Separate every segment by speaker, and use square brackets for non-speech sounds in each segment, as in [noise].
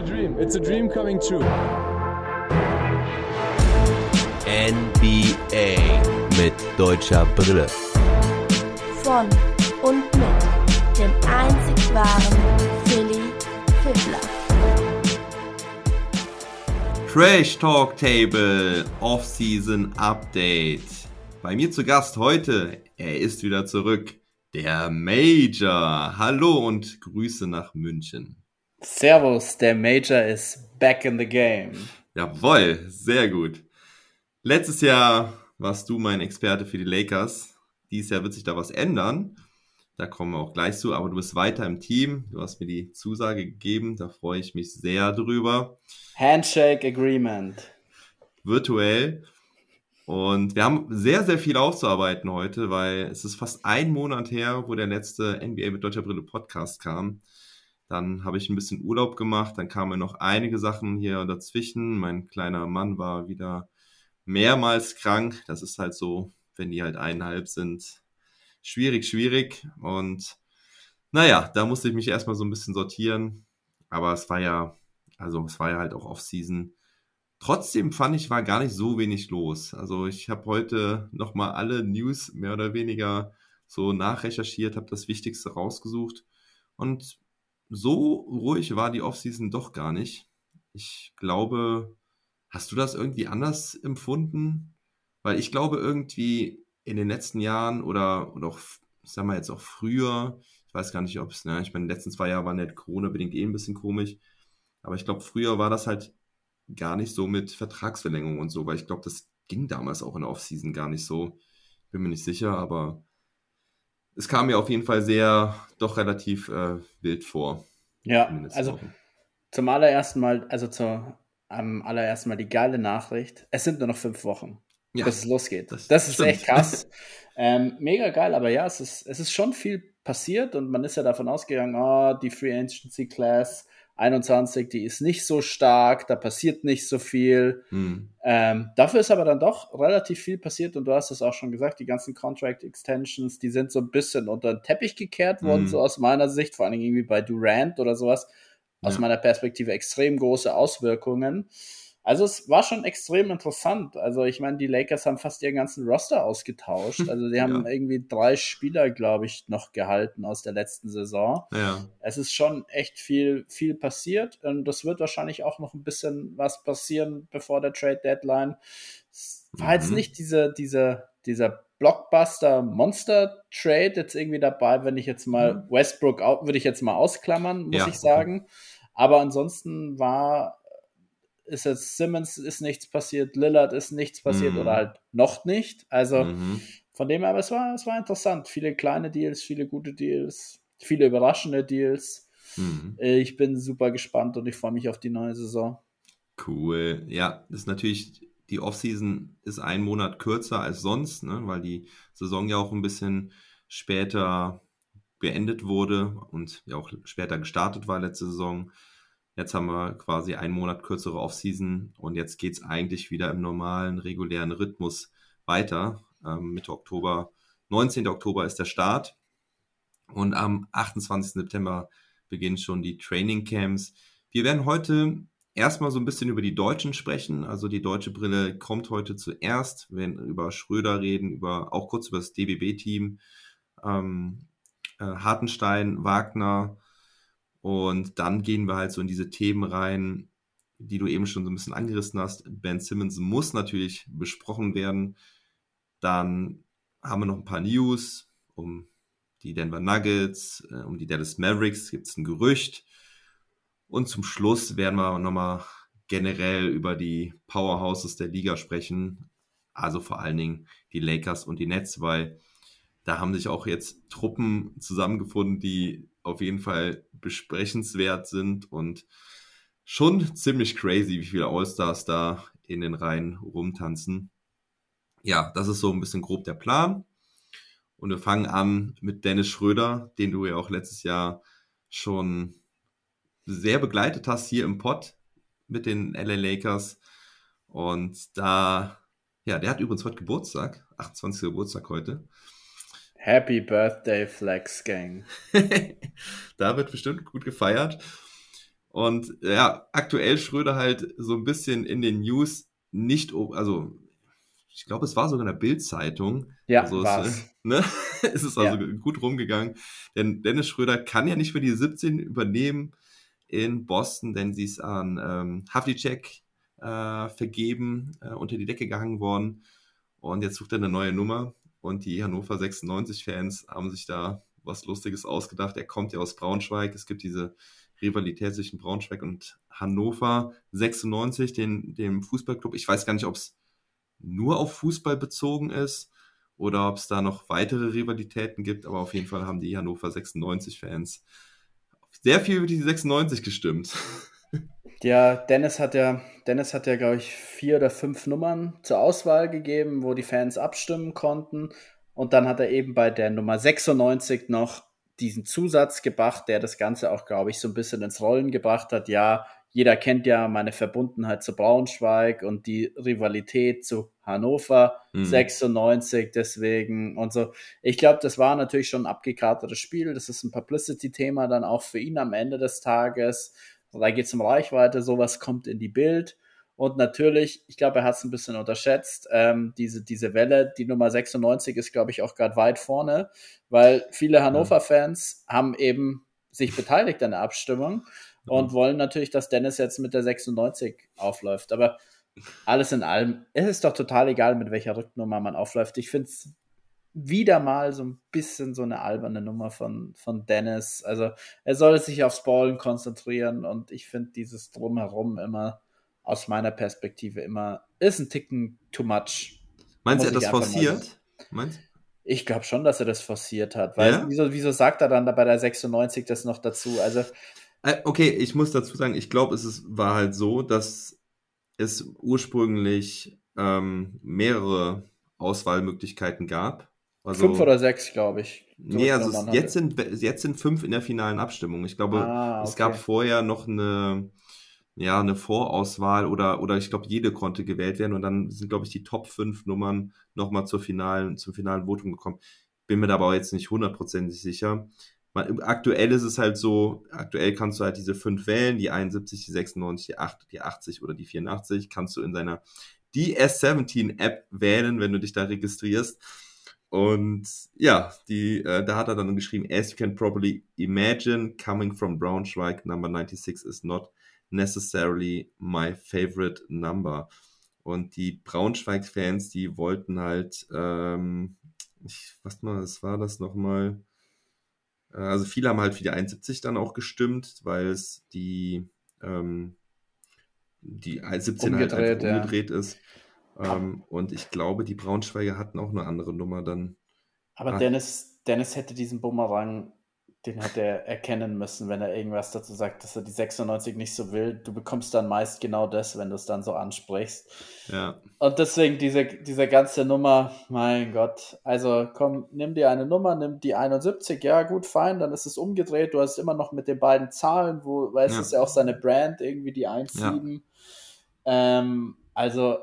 Speaker 1: a dream. It's a dream coming true.
Speaker 2: NBA mit deutscher Brille.
Speaker 3: Von und mit dem einzig wahren Philly Fiddler.
Speaker 2: Trash Talk Table Off-Season Update. Bei mir zu Gast heute, er ist wieder zurück, der Major. Hallo und Grüße nach München.
Speaker 4: Servus, der Major ist back in the game.
Speaker 2: Jawoll, sehr gut. Letztes Jahr warst du mein Experte für die Lakers. Dieses Jahr wird sich da was ändern. Da kommen wir auch gleich zu, aber du bist weiter im Team. Du hast mir die Zusage gegeben, da freue ich mich sehr drüber.
Speaker 4: Handshake Agreement.
Speaker 2: Virtuell. Und wir haben sehr, sehr viel aufzuarbeiten heute, weil es ist fast ein Monat her, wo der letzte NBA mit deutscher Brille Podcast kam. Dann habe ich ein bisschen Urlaub gemacht, dann kamen noch einige Sachen hier dazwischen. Mein kleiner Mann war wieder mehrmals krank. Das ist halt so, wenn die halt eineinhalb sind. Schwierig, schwierig. Und naja, da musste ich mich erstmal so ein bisschen sortieren. Aber es war ja, also es war ja halt auch Off-Season. Trotzdem fand ich, war gar nicht so wenig los. Also ich habe heute nochmal alle News mehr oder weniger so nachrecherchiert, habe das Wichtigste rausgesucht. Und so ruhig war die Offseason doch gar nicht. Ich glaube, hast du das irgendwie anders empfunden? Weil ich glaube irgendwie in den letzten Jahren oder, oder auch, ich sag mal jetzt auch früher, ich weiß gar nicht, ob es, ne, ich meine, die letzten zwei Jahre waren ja Corona-bedingt eh ein bisschen komisch, aber ich glaube, früher war das halt gar nicht so mit Vertragsverlängerung und so, weil ich glaube, das ging damals auch in der Offseason gar nicht so. Bin mir nicht sicher, aber es kam mir auf jeden Fall sehr, doch relativ äh, wild vor.
Speaker 4: Ja, also Wochen. zum allerersten Mal, also zu, am allerersten Mal die geile Nachricht. Es sind nur noch fünf Wochen, ja, bis es losgeht. Das, das ist stimmt. echt krass. [laughs] ähm, mega geil, aber ja, es ist, es ist schon viel passiert und man ist ja davon ausgegangen, oh, die Free Agency Class 21, die ist nicht so stark, da passiert nicht so viel. Hm. Ähm, dafür ist aber dann doch relativ viel passiert und du hast es auch schon gesagt, die ganzen Contract Extensions, die sind so ein bisschen unter den Teppich gekehrt worden, hm. so aus meiner Sicht, vor allem irgendwie bei Durant oder sowas, aus ja. meiner Perspektive extrem große Auswirkungen. Also es war schon extrem interessant. Also ich meine, die Lakers haben fast ihren ganzen Roster ausgetauscht. Also sie [laughs] haben ja. irgendwie drei Spieler, glaube ich, noch gehalten aus der letzten Saison. Ja. Es ist schon echt viel, viel passiert und das wird wahrscheinlich auch noch ein bisschen was passieren bevor der Trade Deadline. Es war mhm. jetzt nicht diese, diese, dieser Blockbuster Monster Trade jetzt irgendwie dabei, wenn ich jetzt mal mhm. Westbrook würde ich jetzt mal ausklammern, muss ja. ich sagen. Aber ansonsten war ist jetzt Simmons ist nichts passiert, Lillard ist nichts passiert mhm. oder halt noch nicht. Also mhm. von dem her, aber es war, es war interessant. Viele kleine Deals, viele gute Deals, viele überraschende Deals. Mhm. Ich bin super gespannt und ich freue mich auf die neue Saison.
Speaker 2: Cool. Ja, das ist natürlich, die Offseason ist ein Monat kürzer als sonst, ne, weil die Saison ja auch ein bisschen später beendet wurde und ja auch später gestartet war letzte Saison. Jetzt haben wir quasi einen Monat kürzere Offseason und jetzt geht es eigentlich wieder im normalen, regulären Rhythmus weiter. Ähm, Mitte Oktober, 19. Oktober ist der Start und am 28. September beginnen schon die Training Camps. Wir werden heute erstmal so ein bisschen über die Deutschen sprechen. Also die deutsche Brille kommt heute zuerst. Wir werden über Schröder reden, über auch kurz über das DBB-Team. Ähm, äh, Hartenstein, Wagner, und dann gehen wir halt so in diese Themen rein, die du eben schon so ein bisschen angerissen hast. Ben Simmons muss natürlich besprochen werden. Dann haben wir noch ein paar News um die Denver Nuggets, äh, um die Dallas Mavericks gibt es ein Gerücht. Und zum Schluss werden wir nochmal generell über die Powerhouses der Liga sprechen. Also vor allen Dingen die Lakers und die Nets, weil da haben sich auch jetzt Truppen zusammengefunden, die auf jeden Fall besprechenswert sind und schon ziemlich crazy, wie viele Allstars da in den Reihen rumtanzen. Ja, das ist so ein bisschen grob der Plan. Und wir fangen an mit Dennis Schröder, den du ja auch letztes Jahr schon sehr begleitet hast hier im Pod mit den LA Lakers. Und da, ja, der hat übrigens heute Geburtstag, 28. Geburtstag heute.
Speaker 4: Happy Birthday Flex Gang. [laughs]
Speaker 2: da wird bestimmt gut gefeiert. Und ja, aktuell Schröder halt so ein bisschen in den News nicht, also ich glaube, es war sogar in der Bild-Zeitung.
Speaker 4: Ja,
Speaker 2: also es, [laughs] ne? [laughs] es ist also ja. gut rumgegangen. Denn Dennis Schröder kann ja nicht mehr die 17 übernehmen in Boston, denn sie ist an ähm, Havlicek äh, vergeben, äh, unter die Decke gehangen worden. Und jetzt sucht er eine neue Nummer. Und die Hannover 96-Fans haben sich da was Lustiges ausgedacht. Er kommt ja aus Braunschweig. Es gibt diese Rivalität zwischen Braunschweig und Hannover 96, den, dem Fußballclub. Ich weiß gar nicht, ob es nur auf Fußball bezogen ist oder ob es da noch weitere Rivalitäten gibt, aber auf jeden Fall haben die Hannover 96-Fans sehr viel über die 96 gestimmt.
Speaker 4: Ja, Dennis hat ja, Dennis hat ja, glaube ich, vier oder fünf Nummern zur Auswahl gegeben, wo die Fans abstimmen konnten. Und dann hat er eben bei der Nummer 96 noch diesen Zusatz gebracht, der das Ganze auch, glaube ich, so ein bisschen ins Rollen gebracht hat. Ja, jeder kennt ja meine Verbundenheit zu Braunschweig und die Rivalität zu Hannover mhm. 96 deswegen und so. Ich glaube, das war natürlich schon ein abgekartetes Spiel. Das ist ein Publicity-Thema dann auch für ihn am Ende des Tages. Da geht es um Reichweite, sowas kommt in die Bild. Und natürlich, ich glaube, er hat es ein bisschen unterschätzt, ähm, diese, diese Welle, die Nummer 96 ist, glaube ich, auch gerade weit vorne, weil viele Hannover-Fans haben eben sich beteiligt an der Abstimmung und wollen natürlich, dass Dennis jetzt mit der 96 aufläuft. Aber alles in allem, es ist doch total egal, mit welcher Rücknummer man aufläuft. Ich finde es wieder mal so ein bisschen so eine alberne Nummer von, von Dennis. Also er soll sich aufs Ballen konzentrieren und ich finde dieses Drumherum immer aus meiner Perspektive immer, ist ein Ticken too much.
Speaker 2: Meinst du, er das forciert?
Speaker 4: Meinst Ich glaube schon, dass er das forciert hat. Weil ja? wieso, wieso sagt er dann bei der 96 das noch dazu? Also.
Speaker 2: Äh, okay, ich muss dazu sagen, ich glaube, es ist, war halt so, dass es ursprünglich ähm, mehrere Auswahlmöglichkeiten gab.
Speaker 4: Also, fünf oder sechs, glaube ich.
Speaker 2: Nee, also jetzt sind, jetzt sind fünf in der finalen Abstimmung. Ich glaube, ah, okay. es gab vorher noch eine, ja, eine Vorauswahl oder, oder ich glaube, jede konnte gewählt werden und dann sind, glaube ich, die Top 5 Nummern nochmal zur finalen, zum finalen Votum gekommen. Bin mir da aber jetzt nicht hundertprozentig sicher. Man, aktuell ist es halt so, aktuell kannst du halt diese fünf wählen, die 71, die 96, die 8, die 80 oder die 84, kannst du in seiner DS17-App wählen, wenn du dich da registrierst. Und ja, die, äh, da hat er dann geschrieben, as you can probably imagine, coming from Braunschweig, number 96 is not necessarily my favorite number. Und die Braunschweig-Fans, die wollten halt, ähm, ich, was mal, was war das nochmal? Äh, also viele haben halt für die 71 dann auch gestimmt, weil es die, ähm, die 17 halt einfach umgedreht ja. ist. Ähm, und ich glaube, die Braunschweiger hatten auch eine andere Nummer dann.
Speaker 4: Aber Dennis, Dennis hätte diesen Bumerang den hat er erkennen müssen, wenn er irgendwas dazu sagt, dass er die 96 nicht so will. Du bekommst dann meist genau das, wenn du es dann so ansprichst.
Speaker 2: Ja.
Speaker 4: Und deswegen diese, diese ganze Nummer, mein Gott. Also komm, nimm dir eine Nummer, nimm die 71, ja gut, fein, dann ist es umgedreht. Du hast immer noch mit den beiden Zahlen, wo, weil es ja. ist ja auch seine Brand, irgendwie die 1,7. Ja. Ähm, also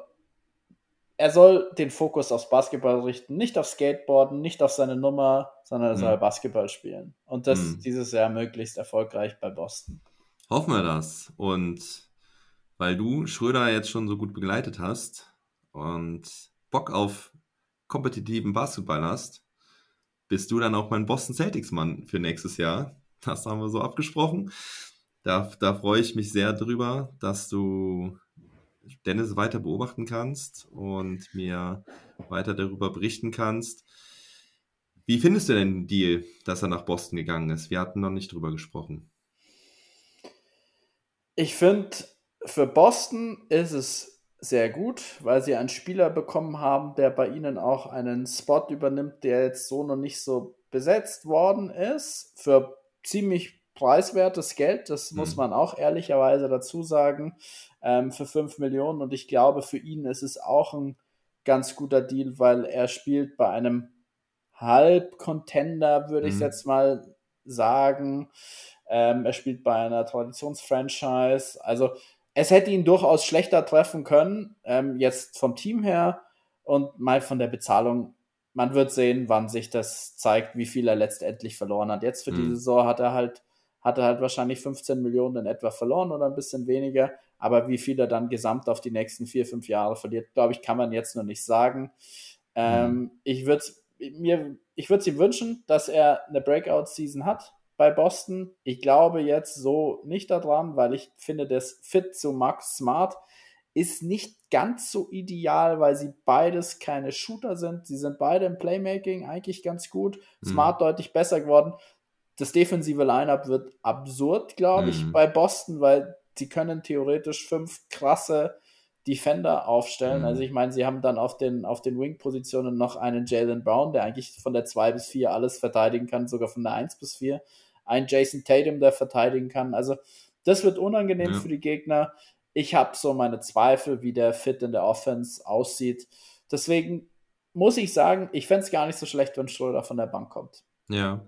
Speaker 4: er soll den Fokus aufs Basketball richten, nicht auf Skateboarden, nicht auf seine Nummer, sondern er soll Basketball spielen. Und das mhm. dieses Jahr möglichst erfolgreich bei Boston.
Speaker 2: Hoffen wir das. Und weil du Schröder jetzt schon so gut begleitet hast und Bock auf kompetitiven Basketball hast, bist du dann auch mein Boston Celtics Mann für nächstes Jahr. Das haben wir so abgesprochen. Da, da freue ich mich sehr drüber, dass du Dennis weiter beobachten kannst und mir weiter darüber berichten kannst. Wie findest du denn den Deal, dass er nach Boston gegangen ist? Wir hatten noch nicht drüber gesprochen.
Speaker 4: Ich finde, für Boston ist es sehr gut, weil sie einen Spieler bekommen haben, der bei ihnen auch einen Spot übernimmt, der jetzt so noch nicht so besetzt worden ist. Für ziemlich preiswertes Geld, das muss mhm. man auch ehrlicherweise dazu sagen ähm, für 5 Millionen. Und ich glaube, für ihn ist es auch ein ganz guter Deal, weil er spielt bei einem Halb-Contender, würde mhm. ich jetzt mal sagen. Ähm, er spielt bei einer Traditionsfranchise. Also es hätte ihn durchaus schlechter treffen können, ähm, jetzt vom Team her und mal von der Bezahlung. Man wird sehen, wann sich das zeigt, wie viel er letztendlich verloren hat. Jetzt für mhm. die Saison hat er halt hat er halt wahrscheinlich 15 Millionen in etwa verloren oder ein bisschen weniger. Aber wie viel er dann gesamt auf die nächsten vier, fünf Jahre verliert, glaube ich, kann man jetzt noch nicht sagen. Ähm, mhm. Ich würde mir, ich würde ihm wünschen, dass er eine Breakout-Season hat bei Boston. Ich glaube jetzt so nicht daran, weil ich finde, das Fit zu Max Smart ist nicht ganz so ideal, weil sie beides keine Shooter sind. Sie sind beide im Playmaking eigentlich ganz gut. Mhm. Smart deutlich besser geworden. Das defensive Lineup wird absurd, glaube ich, mhm. bei Boston, weil sie können theoretisch fünf krasse Defender aufstellen. Mhm. Also ich meine, sie haben dann auf den, auf den Wing-Positionen noch einen Jalen Brown, der eigentlich von der 2 bis 4 alles verteidigen kann, sogar von der 1 bis 4. Ein Jason Tatum, der verteidigen kann. Also das wird unangenehm ja. für die Gegner. Ich habe so meine Zweifel, wie der Fit in der Offense aussieht. Deswegen muss ich sagen, ich fände es gar nicht so schlecht, wenn Schröder von der Bank kommt.
Speaker 2: Ja,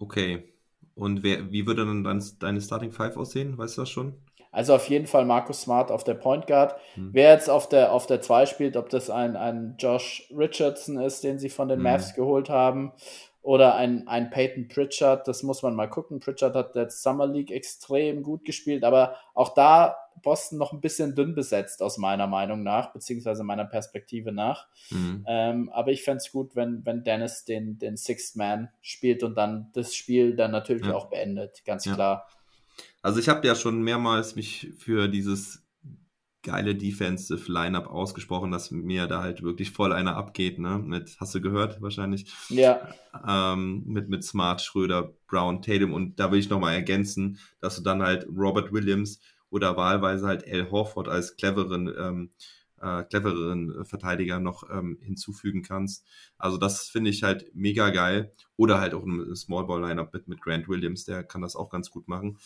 Speaker 2: okay. Und wer, wie würde dann dein, deine Starting Five aussehen? Weißt du das schon?
Speaker 4: Also auf jeden Fall Markus Smart auf der Point Guard. Hm. Wer jetzt auf der, auf der 2 spielt, ob das ein, ein Josh Richardson ist, den sie von den hm. Mavs geholt haben, oder ein, ein Peyton Pritchard, das muss man mal gucken. Pritchard hat der Summer League extrem gut gespielt, aber auch da Boston noch ein bisschen dünn besetzt, aus meiner Meinung nach, beziehungsweise meiner Perspektive nach. Mhm. Ähm, aber ich fände es gut, wenn, wenn Dennis den, den Sixth Man spielt und dann das Spiel dann natürlich ja. auch beendet, ganz ja. klar.
Speaker 2: Also ich habe ja schon mehrmals mich für dieses geile Defensive Lineup ausgesprochen, dass mir da halt wirklich voll einer abgeht, ne? Mit, hast du gehört wahrscheinlich?
Speaker 4: Ja.
Speaker 2: Ähm, mit, mit Smart, Schröder, Brown, Tatum und da will ich nochmal ergänzen, dass du dann halt Robert Williams oder wahlweise halt Al Horford als cleveren, ähm, äh, clevereren Verteidiger noch ähm, hinzufügen kannst. Also das finde ich halt mega geil. Oder halt auch ein Small Ball Lineup mit, mit Grant Williams, der kann das auch ganz gut machen.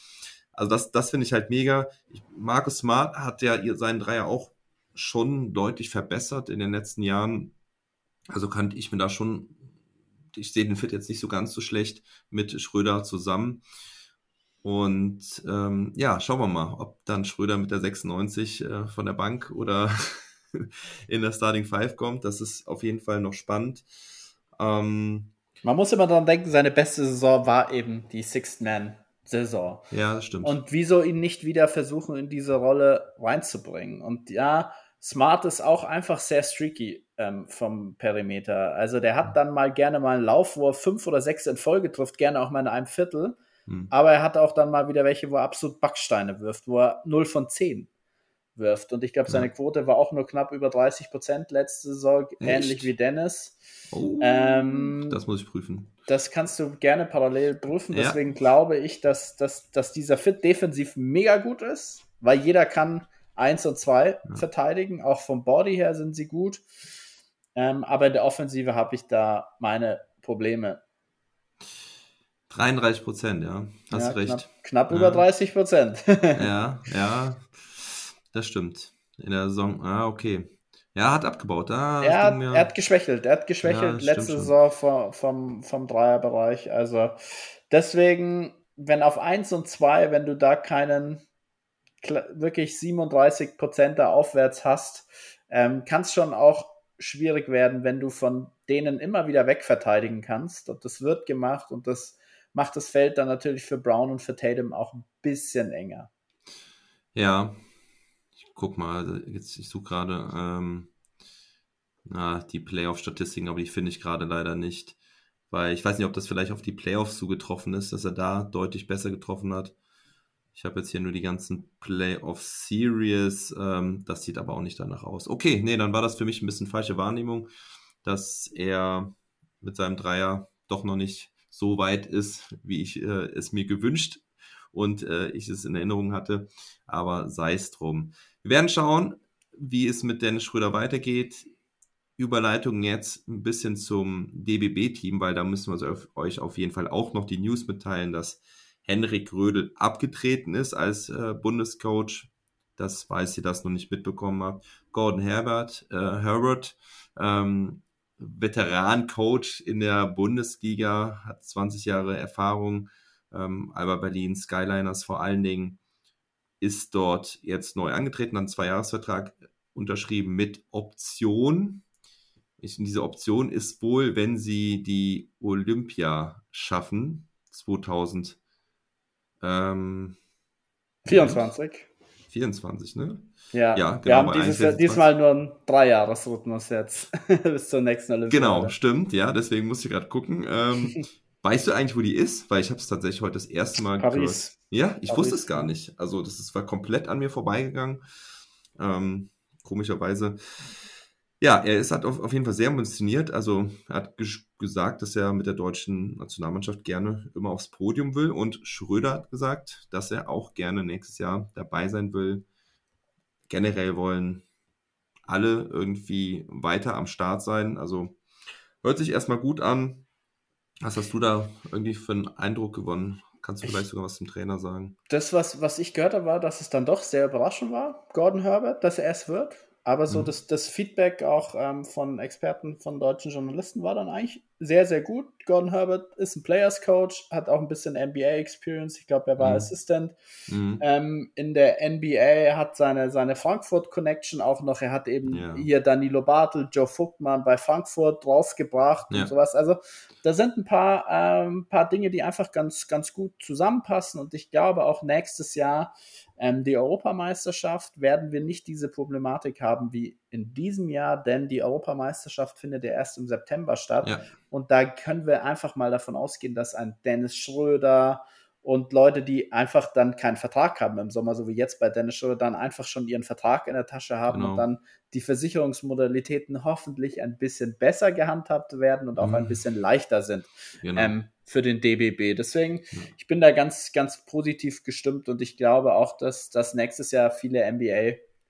Speaker 2: Also das, das finde ich halt mega. Ich, Marcus Smart hat ja seinen Dreier auch schon deutlich verbessert in den letzten Jahren. Also kann ich mir da schon, ich sehe den Fit jetzt nicht so ganz so schlecht mit Schröder zusammen. Und ähm, ja, schauen wir mal, ob dann Schröder mit der 96 äh, von der Bank oder [laughs] in der Starting Five kommt. Das ist auf jeden Fall noch spannend. Ähm,
Speaker 4: Man muss immer daran denken, seine beste Saison war eben die Sixth Man Saison.
Speaker 2: Ja, das stimmt.
Speaker 4: Und wieso ihn nicht wieder versuchen, in diese Rolle reinzubringen? Und ja, Smart ist auch einfach sehr streaky ähm, vom Perimeter. Also der hat dann mal gerne mal einen Lauf, wo er fünf oder sechs in Folge trifft, gerne auch mal in einem Viertel. Hm. Aber er hat auch dann mal wieder welche, wo er absolut Backsteine wirft, wo er 0 von 10 wirft. Und ich glaube, seine Quote war auch nur knapp über 30 Prozent letzte Saison, Echt? ähnlich wie Dennis.
Speaker 2: Oh, ähm, das muss ich prüfen.
Speaker 4: Das kannst du gerne parallel prüfen. Ja. Deswegen glaube ich, dass, dass, dass dieser Fit defensiv mega gut ist, weil jeder kann 1 und 2 ja. verteidigen. Auch vom Body her sind sie gut. Ähm, aber in der Offensive habe ich da meine Probleme.
Speaker 2: 33 Prozent, ja. Hast ja, recht.
Speaker 4: Knapp, knapp ja. über 30 Prozent.
Speaker 2: ja, ja. [laughs] Das stimmt. In der Saison, ah, okay. Ja, hat abgebaut. Ah,
Speaker 4: er, hat, er hat geschwächelt. Er hat geschwächelt ja, letzte Saison vom, vom, vom Dreierbereich. Also deswegen, wenn auf 1 und 2, wenn du da keinen wirklich 37 Prozent da aufwärts hast, ähm, kann es schon auch schwierig werden, wenn du von denen immer wieder wegverteidigen kannst. Und das wird gemacht und das macht das Feld dann natürlich für Brown und für Tatum auch ein bisschen enger.
Speaker 2: Ja, guck mal, jetzt ich suche gerade ähm, na, die Playoff-Statistiken, aber die finde ich gerade leider nicht. Weil ich weiß nicht, ob das vielleicht auf die Playoffs zugetroffen ist, dass er da deutlich besser getroffen hat. Ich habe jetzt hier nur die ganzen Playoff-Series. Ähm, das sieht aber auch nicht danach aus. Okay, nee, dann war das für mich ein bisschen falsche Wahrnehmung, dass er mit seinem Dreier doch noch nicht so weit ist, wie ich äh, es mir gewünscht und äh, ich es in Erinnerung hatte. Aber sei es drum. Wir werden schauen, wie es mit Dennis Schröder weitergeht. Überleitung jetzt ein bisschen zum DBB-Team, weil da müssen wir euch auf jeden Fall auch noch die News mitteilen, dass Henrik Rödel abgetreten ist als äh, Bundescoach. Das weiß ihr das noch nicht mitbekommen habt. Gordon Herbert, äh, Herbert, ähm, Veteran-Coach in der Bundesliga, hat 20 Jahre Erfahrung, ähm, Alba Berlin, Skyliners vor allen Dingen ist dort jetzt neu angetreten, hat einen Zweijahresvertrag unterschrieben mit Option. Ich, diese Option ist wohl, wenn sie die Olympia schaffen, 2000, Ähm,
Speaker 4: 24.
Speaker 2: 24, ne?
Speaker 4: Ja, ja genau, wir haben dieses, diesmal nur einen Dreijahresrhythmus jetzt [laughs] bis zur nächsten
Speaker 2: Olympiade. Genau, stimmt, ja, deswegen muss ich gerade gucken. Ähm, [laughs] weißt du eigentlich, wo die ist? Weil ich habe es tatsächlich heute das erste Mal
Speaker 4: Paris. gehört.
Speaker 2: Ja, ich Paris. wusste es gar nicht. Also das ist, war komplett an mir vorbeigegangen. Ähm, komischerweise. Ja, er ist hat auf, auf jeden Fall sehr ambitioniert. Also er hat gesagt, dass er mit der deutschen Nationalmannschaft gerne immer aufs Podium will. Und Schröder hat gesagt, dass er auch gerne nächstes Jahr dabei sein will. Generell wollen alle irgendwie weiter am Start sein. Also hört sich erstmal gut an. Was hast du da irgendwie für einen Eindruck gewonnen? Kannst du vielleicht sogar was zum Trainer sagen?
Speaker 4: Das, was, was ich gehört habe, war, dass es dann doch sehr überraschend war, Gordon Herbert, dass er es wird. Aber so mhm. das, das Feedback auch ähm, von Experten, von deutschen Journalisten war dann eigentlich sehr, sehr gut. Gordon Herbert ist ein Players Coach, hat auch ein bisschen NBA-Experience. Ich glaube, er war mhm. Assistant. Mhm. Ähm, in der NBA hat seine, seine Frankfurt-Connection auch noch. Er hat eben ja. hier Danilo Bartel, Joe Vogtmann bei Frankfurt draufgebracht ja. und sowas. Also da sind ein paar, ähm, paar Dinge, die einfach ganz, ganz gut zusammenpassen. Und ich glaube auch nächstes Jahr ähm, die Europameisterschaft werden wir nicht diese Problematik haben wie in diesem Jahr, denn die Europameisterschaft findet ja erst im September statt. Ja. Und da können wir einfach mal davon ausgehen, dass ein Dennis Schröder und Leute, die einfach dann keinen Vertrag haben im Sommer, so wie jetzt bei Dennis Schröder, dann einfach schon ihren Vertrag in der Tasche haben genau. und dann die Versicherungsmodalitäten hoffentlich ein bisschen besser gehandhabt werden und auch mhm. ein bisschen leichter sind genau. ähm, für den DBB. Deswegen, ja. ich bin da ganz, ganz positiv gestimmt und ich glaube auch, dass, dass nächstes Jahr viele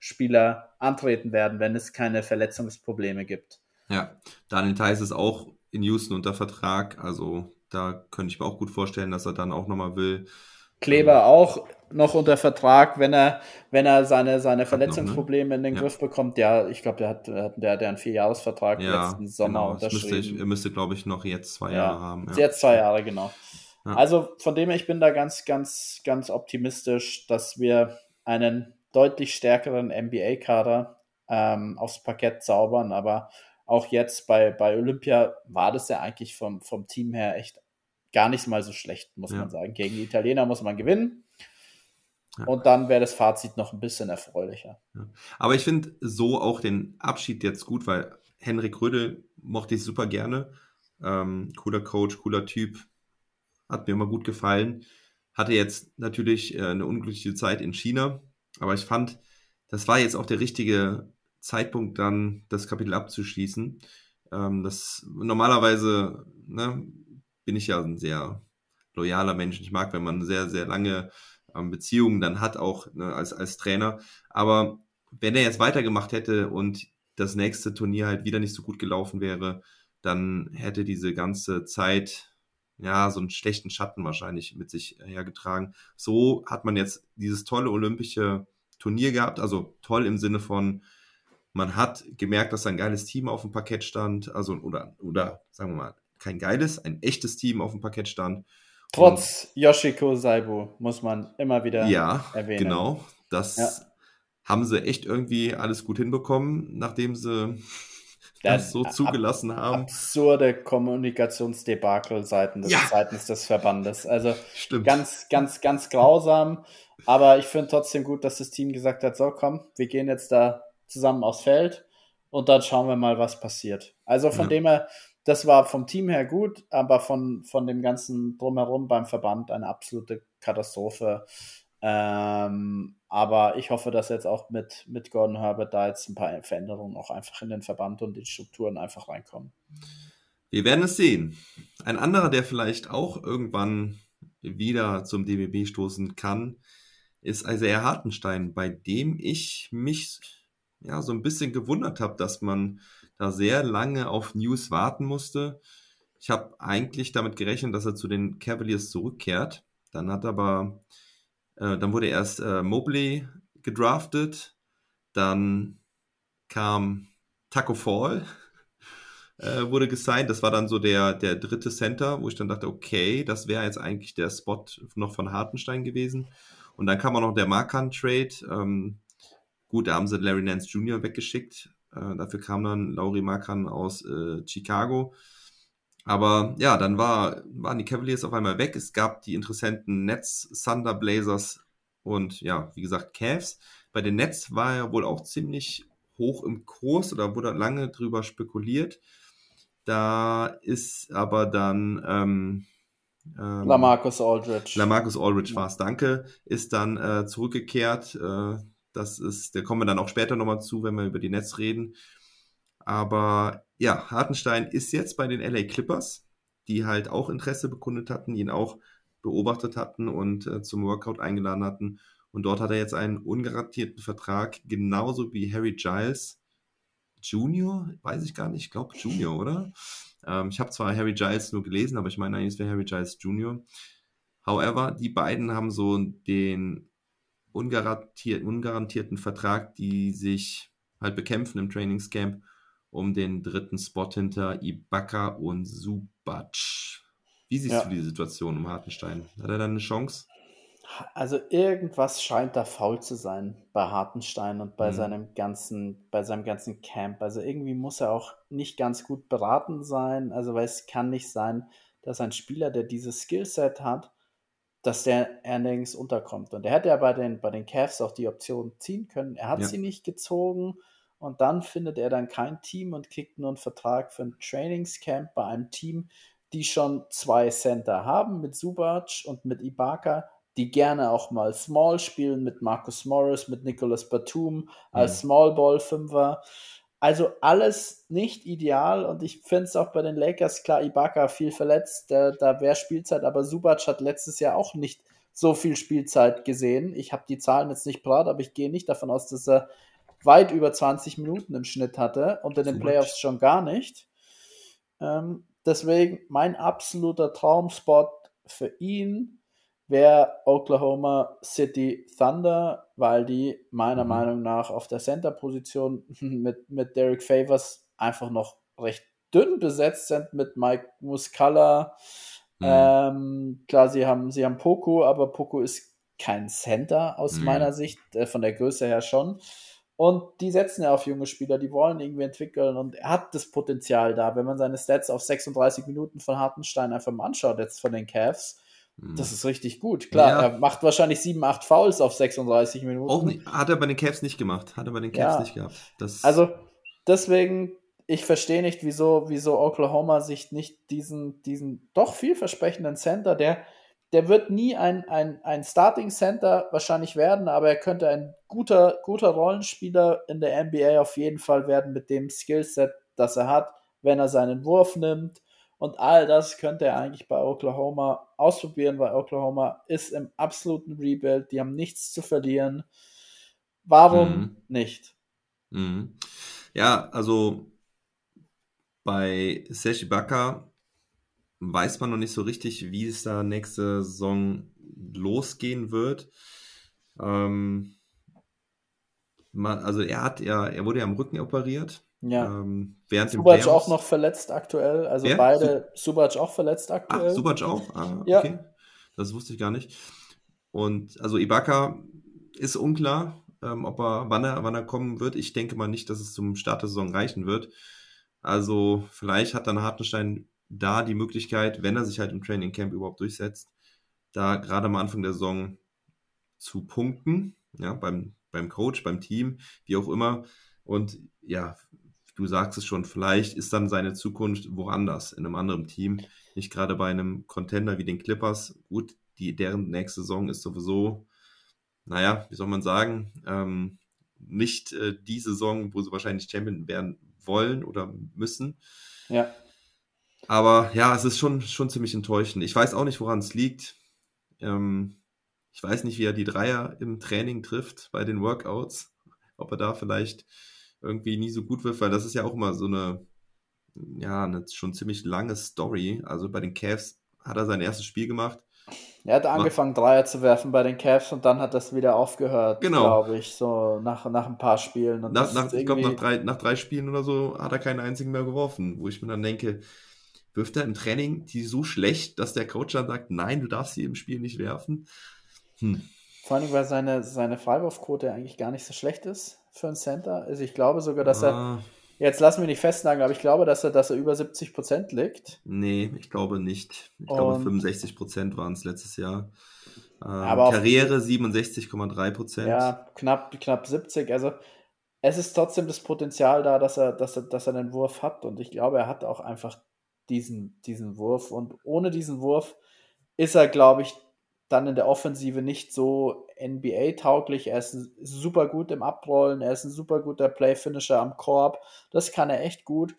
Speaker 4: NBA-Spieler antreten werden, wenn es keine Verletzungsprobleme gibt.
Speaker 2: Ja, Daniel Theiss ist auch in Houston unter Vertrag, also da könnte ich mir auch gut vorstellen, dass er dann auch nochmal will.
Speaker 4: Kleber ähm, auch noch unter Vertrag, wenn er, wenn er seine, seine Verletzungsprobleme noch, ne? in den ja. Griff bekommt. Ja, ich glaube, der hat, der, hat einen Vierjahresvertrag
Speaker 2: ja, letzten Sommer genau. unterschrieben. Müsste er müsste, glaube ich, noch jetzt zwei ja, Jahre haben.
Speaker 4: Ja. Jetzt zwei Jahre, genau. Also von dem her, ich bin da ganz, ganz, ganz optimistisch, dass wir einen deutlich stärkeren NBA-Kader ähm, aufs Parkett zaubern. Aber auch jetzt bei, bei Olympia war das ja eigentlich vom, vom Team her echt gar nicht mal so schlecht, muss man sagen. Gegen die Italiener muss man gewinnen. Und dann wäre das Fazit noch ein bisschen erfreulicher.
Speaker 2: Ja. Aber ich finde so auch den Abschied jetzt gut, weil Henrik Rödel mochte ich super gerne. Ähm, cooler Coach, cooler Typ. Hat mir immer gut gefallen. Hatte jetzt natürlich äh, eine unglückliche Zeit in China. Aber ich fand, das war jetzt auch der richtige Zeitpunkt, dann das Kapitel abzuschließen. Ähm, das normalerweise ne, bin ich ja ein sehr loyaler Mensch. Ich mag, wenn man sehr, sehr lange ähm, Beziehungen dann hat, auch ne, als, als Trainer. Aber wenn er jetzt weitergemacht hätte und das nächste Turnier halt wieder nicht so gut gelaufen wäre, dann hätte diese ganze Zeit ja so einen schlechten Schatten wahrscheinlich mit sich hergetragen. So hat man jetzt dieses tolle olympische Turnier gehabt, also toll im Sinne von man hat gemerkt, dass ein geiles Team auf dem Parkett stand, also oder oder sagen wir mal kein geiles, ein echtes Team auf dem Parkett stand
Speaker 4: Trotz und, Yoshiko Saibu, muss man immer wieder
Speaker 2: ja, erwähnen. Genau, das ja. haben sie echt irgendwie alles gut hinbekommen, nachdem sie das, so zugelassen haben.
Speaker 4: Absurde Kommunikationsdebakel seitens des, ja. seitens des Verbandes. Also Stimmt. ganz, ganz, ganz grausam. Aber ich finde trotzdem gut, dass das Team gesagt hat: so, komm, wir gehen jetzt da zusammen aufs Feld und dann schauen wir mal, was passiert. Also von ja. dem her, das war vom Team her gut, aber von, von dem ganzen Drumherum beim Verband eine absolute Katastrophe. Ähm, aber ich hoffe, dass jetzt auch mit, mit Gordon Herbert da jetzt ein paar Veränderungen auch einfach in den Verband und die Strukturen einfach reinkommen.
Speaker 2: Wir werden es sehen. Ein anderer, der vielleicht auch irgendwann wieder zum DBB stoßen kann, ist Isaiah Hartenstein, bei dem ich mich ja so ein bisschen gewundert habe, dass man da sehr lange auf News warten musste. Ich habe eigentlich damit gerechnet, dass er zu den Cavaliers zurückkehrt. Dann hat aber, äh, dann wurde erst äh, Mobley gedraftet, dann kam Taco Fall, [laughs] äh, wurde gesigned. Das war dann so der, der dritte Center, wo ich dann dachte, okay, das wäre jetzt eigentlich der Spot noch von Hartenstein gewesen. Und dann kam auch noch der Markan-Trade. Ähm, gut, da haben sie Larry Nance Jr. weggeschickt. Äh, dafür kam dann Lauri Markan aus äh, Chicago. Aber ja, dann war, waren die Cavaliers auf einmal weg. Es gab die Interessenten Nets, Thunder, Blazers und ja, wie gesagt, Cavs. Bei den Nets war er wohl auch ziemlich hoch im Kurs oder wurde lange drüber spekuliert. Da ist aber dann ähm,
Speaker 4: ähm, Lamarcus Aldridge.
Speaker 2: Lamarcus Aldridge war es, danke. Ist dann äh, zurückgekehrt. Äh, das ist, da kommen wir dann auch später nochmal zu, wenn wir über die Nets reden. Aber ja, Hartenstein ist jetzt bei den LA Clippers, die halt auch Interesse bekundet hatten, ihn auch beobachtet hatten und äh, zum Workout eingeladen hatten. Und dort hat er jetzt einen ungarantierten Vertrag, genauso wie Harry Giles Junior, weiß ich gar nicht, ich glaube Junior, oder? Ähm, ich habe zwar Harry Giles nur gelesen, aber ich meine eigentlich, es wäre Harry Giles Junior. However, die beiden haben so den ungarantiert, ungarantierten Vertrag, die sich halt bekämpfen im Trainingscamp um den dritten Spot hinter Ibaka und Subac. Wie siehst ja. du die Situation um Hartenstein? Hat er dann eine Chance?
Speaker 4: Also irgendwas scheint da faul zu sein bei Hartenstein und bei mhm. seinem ganzen, bei seinem ganzen Camp. Also irgendwie muss er auch nicht ganz gut beraten sein. Also weil es kann nicht sein, dass ein Spieler, der dieses Skillset hat, dass der er nirgends unterkommt. Und er hätte ja bei den, bei den Cavs auch die Option ziehen können. Er hat ja. sie nicht gezogen und dann findet er dann kein Team und kriegt nur einen Vertrag für ein Trainingscamp bei einem Team, die schon zwei Center haben mit Subac und mit Ibaka, die gerne auch mal Small spielen mit Marcus Morris, mit Nicholas Batum als mhm. Small Ball Fünfer. Also alles nicht ideal und ich finde es auch bei den Lakers klar, Ibaka viel verletzt, da, da wäre Spielzeit, aber Subac hat letztes Jahr auch nicht so viel Spielzeit gesehen. Ich habe die Zahlen jetzt nicht parat, aber ich gehe nicht davon aus, dass er weit über 20 Minuten im Schnitt hatte und in den Playoffs schon gar nicht. Ähm, deswegen mein absoluter Traumspot für ihn wäre Oklahoma City Thunder, weil die meiner mhm. Meinung nach auf der Center-Position [laughs] mit, mit Derek Favors einfach noch recht dünn besetzt sind mit Mike Muscala. Mhm. Ähm, klar, sie haben, sie haben Poco, aber Poco ist kein Center aus mhm. meiner Sicht, äh, von der Größe her schon. Und die setzen ja auf junge Spieler, die wollen irgendwie entwickeln und er hat das Potenzial da. Wenn man seine Stats auf 36 Minuten von Hartenstein einfach mal anschaut, jetzt von den Cavs, hm. das ist richtig gut. Klar, ja. er macht wahrscheinlich 7, 8 Fouls auf 36 Minuten.
Speaker 2: Auch nicht, hat er bei den Cavs nicht gemacht. Hat er bei den Cavs ja. nicht gehabt.
Speaker 4: Das also deswegen, ich verstehe nicht, wieso, wieso Oklahoma sich nicht diesen, diesen doch vielversprechenden Center, der der wird nie ein, ein, ein Starting Center wahrscheinlich werden, aber er könnte ein guter, guter Rollenspieler in der NBA auf jeden Fall werden mit dem Skillset, das er hat, wenn er seinen Wurf nimmt. Und all das könnte er eigentlich bei Oklahoma ausprobieren, weil Oklahoma ist im absoluten Rebuild. Die haben nichts zu verlieren. Warum mhm. nicht?
Speaker 2: Mhm. Ja, also bei Seshi Baka weiß man noch nicht so richtig, wie es da nächste Saison losgehen wird. Ähm, man, also er hat ja, er wurde ja am Rücken operiert.
Speaker 4: Ja. Ähm, während Subac auch noch verletzt aktuell. Also Wer? beide, Subac auch verletzt aktuell.
Speaker 2: Ach, Subac auch? Ah, ja. okay. Das wusste ich gar nicht. Und also Ibaka ist unklar, ähm, ob er wann, er, wann er kommen wird. Ich denke mal nicht, dass es zum Start der Saison reichen wird. Also vielleicht hat dann Hartenstein da die Möglichkeit, wenn er sich halt im Training Camp überhaupt durchsetzt, da gerade am Anfang der Saison zu punkten, ja, beim, beim Coach, beim Team, wie auch immer. Und ja, du sagst es schon, vielleicht ist dann seine Zukunft woanders, in einem anderen Team, nicht gerade bei einem Contender wie den Clippers. Gut, die, deren nächste Saison ist sowieso, naja, wie soll man sagen, ähm, nicht äh, die Saison, wo sie wahrscheinlich Champion werden wollen oder müssen.
Speaker 4: Ja.
Speaker 2: Aber ja, es ist schon, schon ziemlich enttäuschend. Ich weiß auch nicht, woran es liegt. Ähm, ich weiß nicht, wie er die Dreier im Training trifft bei den Workouts. Ob er da vielleicht irgendwie nie so gut wird, weil das ist ja auch immer so eine, ja, eine schon ziemlich lange Story. Also bei den Cavs hat er sein erstes Spiel gemacht.
Speaker 4: Er hat angefangen, Dreier zu werfen bei den Cavs und dann hat das wieder aufgehört, genau. glaube ich, so nach, nach ein paar Spielen. Und
Speaker 2: nach, nach, ich glaube, nach drei, nach drei Spielen oder so hat er keinen einzigen mehr geworfen, wo ich mir dann denke, wirft er im Training die so schlecht, dass der Coach dann sagt, nein, du darfst sie im Spiel nicht werfen.
Speaker 4: Hm. Vor allem, weil seine, seine Freiwurfquote eigentlich gar nicht so schlecht ist für einen Center. Also ich glaube sogar, dass ah. er Jetzt lass mich nicht festnageln, aber ich glaube, dass er, dass er über 70 Prozent liegt.
Speaker 2: Nee, ich glaube nicht. Ich Und, glaube, 65 Prozent waren es letztes Jahr. Ähm, aber Karriere 67,3 Prozent.
Speaker 4: Ja, knapp, knapp 70. Also es ist trotzdem das Potenzial da, dass er, dass er, dass er einen Wurf hat. Und ich glaube, er hat auch einfach diesen, diesen Wurf. Und ohne diesen Wurf ist er, glaube ich, dann in der Offensive nicht so NBA-tauglich. Er ist super gut im Abrollen, er ist ein super guter Play-Finisher am Korb. Das kann er echt gut,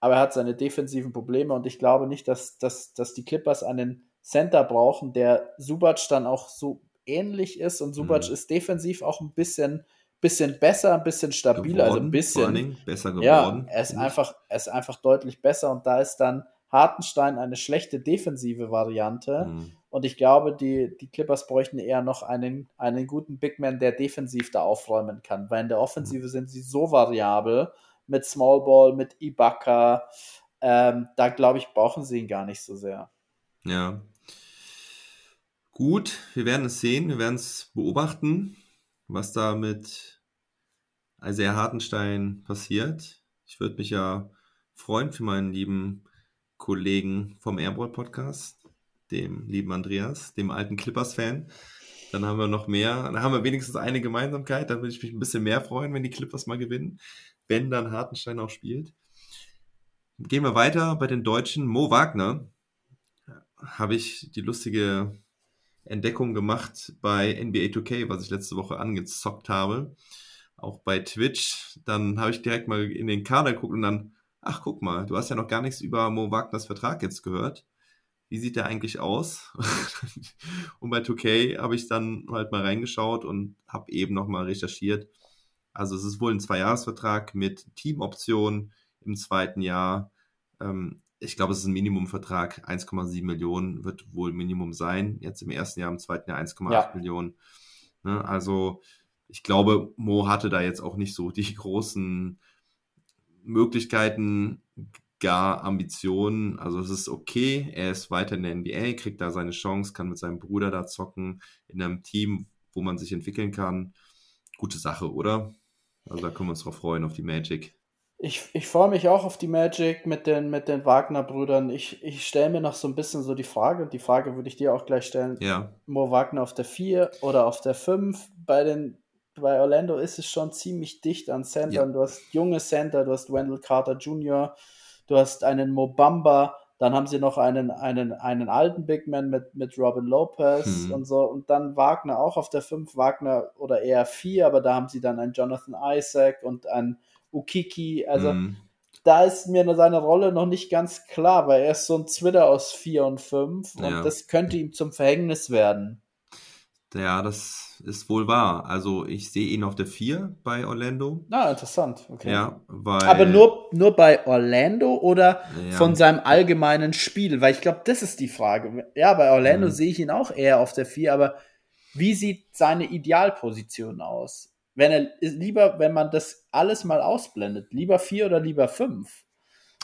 Speaker 4: aber er hat seine defensiven Probleme und ich glaube nicht, dass, dass, dass die Clippers einen Center brauchen, der Subac dann auch so ähnlich ist und Subac mhm. ist defensiv auch ein bisschen, bisschen besser, ein bisschen stabiler, geworden, also ein bisschen
Speaker 2: besser geworden.
Speaker 4: Ja, er ist einfach, er ist einfach deutlich besser und da ist dann Hartenstein eine schlechte defensive Variante. Mhm. Und ich glaube, die, die Clippers bräuchten eher noch einen, einen guten Big Man, der defensiv da aufräumen kann. Weil in der Offensive mhm. sind sie so variabel mit Small Ball, mit Ibaka. Ähm, da glaube ich, brauchen sie ihn gar nicht so sehr.
Speaker 2: Ja. Gut, wir werden es sehen, wir werden es beobachten, was da mit Isaiah Hartenstein passiert. Ich würde mich ja freuen für meinen lieben Kollegen vom Airball Podcast, dem lieben Andreas, dem alten Clippers-Fan. Dann haben wir noch mehr, dann haben wir wenigstens eine Gemeinsamkeit. Da würde ich mich ein bisschen mehr freuen, wenn die Clippers mal gewinnen, wenn dann Hartenstein auch spielt. Gehen wir weiter bei den Deutschen. Mo Wagner habe ich die lustige Entdeckung gemacht bei NBA 2K, was ich letzte Woche angezockt habe. Auch bei Twitch. Dann habe ich direkt mal in den Kader geguckt und dann ach guck mal, du hast ja noch gar nichts über Mo Wagners Vertrag jetzt gehört. Wie sieht der eigentlich aus? [laughs] und bei 2K habe ich dann halt mal reingeschaut und habe eben nochmal recherchiert. Also es ist wohl ein Zweijahresvertrag mit Teamoption im zweiten Jahr. Ähm, ich glaube, es ist ein Minimumvertrag. 1,7 Millionen wird wohl Minimum sein. Jetzt im ersten Jahr, im zweiten Jahr 1,8 ja. Millionen. Ne? Also ich glaube, Mo hatte da jetzt auch nicht so die [laughs] großen Möglichkeiten, gar Ambitionen. Also es ist okay, er ist weiter in der NBA, kriegt da seine Chance, kann mit seinem Bruder da zocken, in einem Team, wo man sich entwickeln kann. Gute Sache, oder? Also da können wir uns drauf freuen, auf die Magic.
Speaker 4: Ich, ich freue mich auch auf die Magic mit den, mit den Wagner-Brüdern. Ich, ich stelle mir noch so ein bisschen so die Frage, die Frage würde ich dir auch gleich stellen.
Speaker 2: Ja.
Speaker 4: Mo Wagner auf der 4 oder auf der 5 bei den bei Orlando ist es schon ziemlich dicht an Centern. Ja. Du hast junge Center, du hast Wendell Carter Jr., du hast einen Mobamba, dann haben sie noch einen, einen, einen alten Big Man mit, mit Robin Lopez hm. und so. Und dann Wagner auch auf der 5, Wagner oder eher 4, aber da haben sie dann einen Jonathan Isaac und einen Ukiki. Also hm. da ist mir seine Rolle noch nicht ganz klar, weil er ist so ein Twitter aus 4 und 5 und ja. das könnte ihm zum Verhängnis werden.
Speaker 2: Ja, das ist wohl wahr. Also ich sehe ihn auf der 4 bei Orlando.
Speaker 4: Ah, interessant. Okay.
Speaker 2: Ja, weil,
Speaker 4: Aber nur, nur bei Orlando oder ja. von seinem allgemeinen Spiel? Weil ich glaube, das ist die Frage. Ja, bei Orlando mhm. sehe ich ihn auch eher auf der 4, aber wie sieht seine Idealposition aus? Wenn er lieber, wenn man das alles mal ausblendet, lieber 4 oder lieber 5?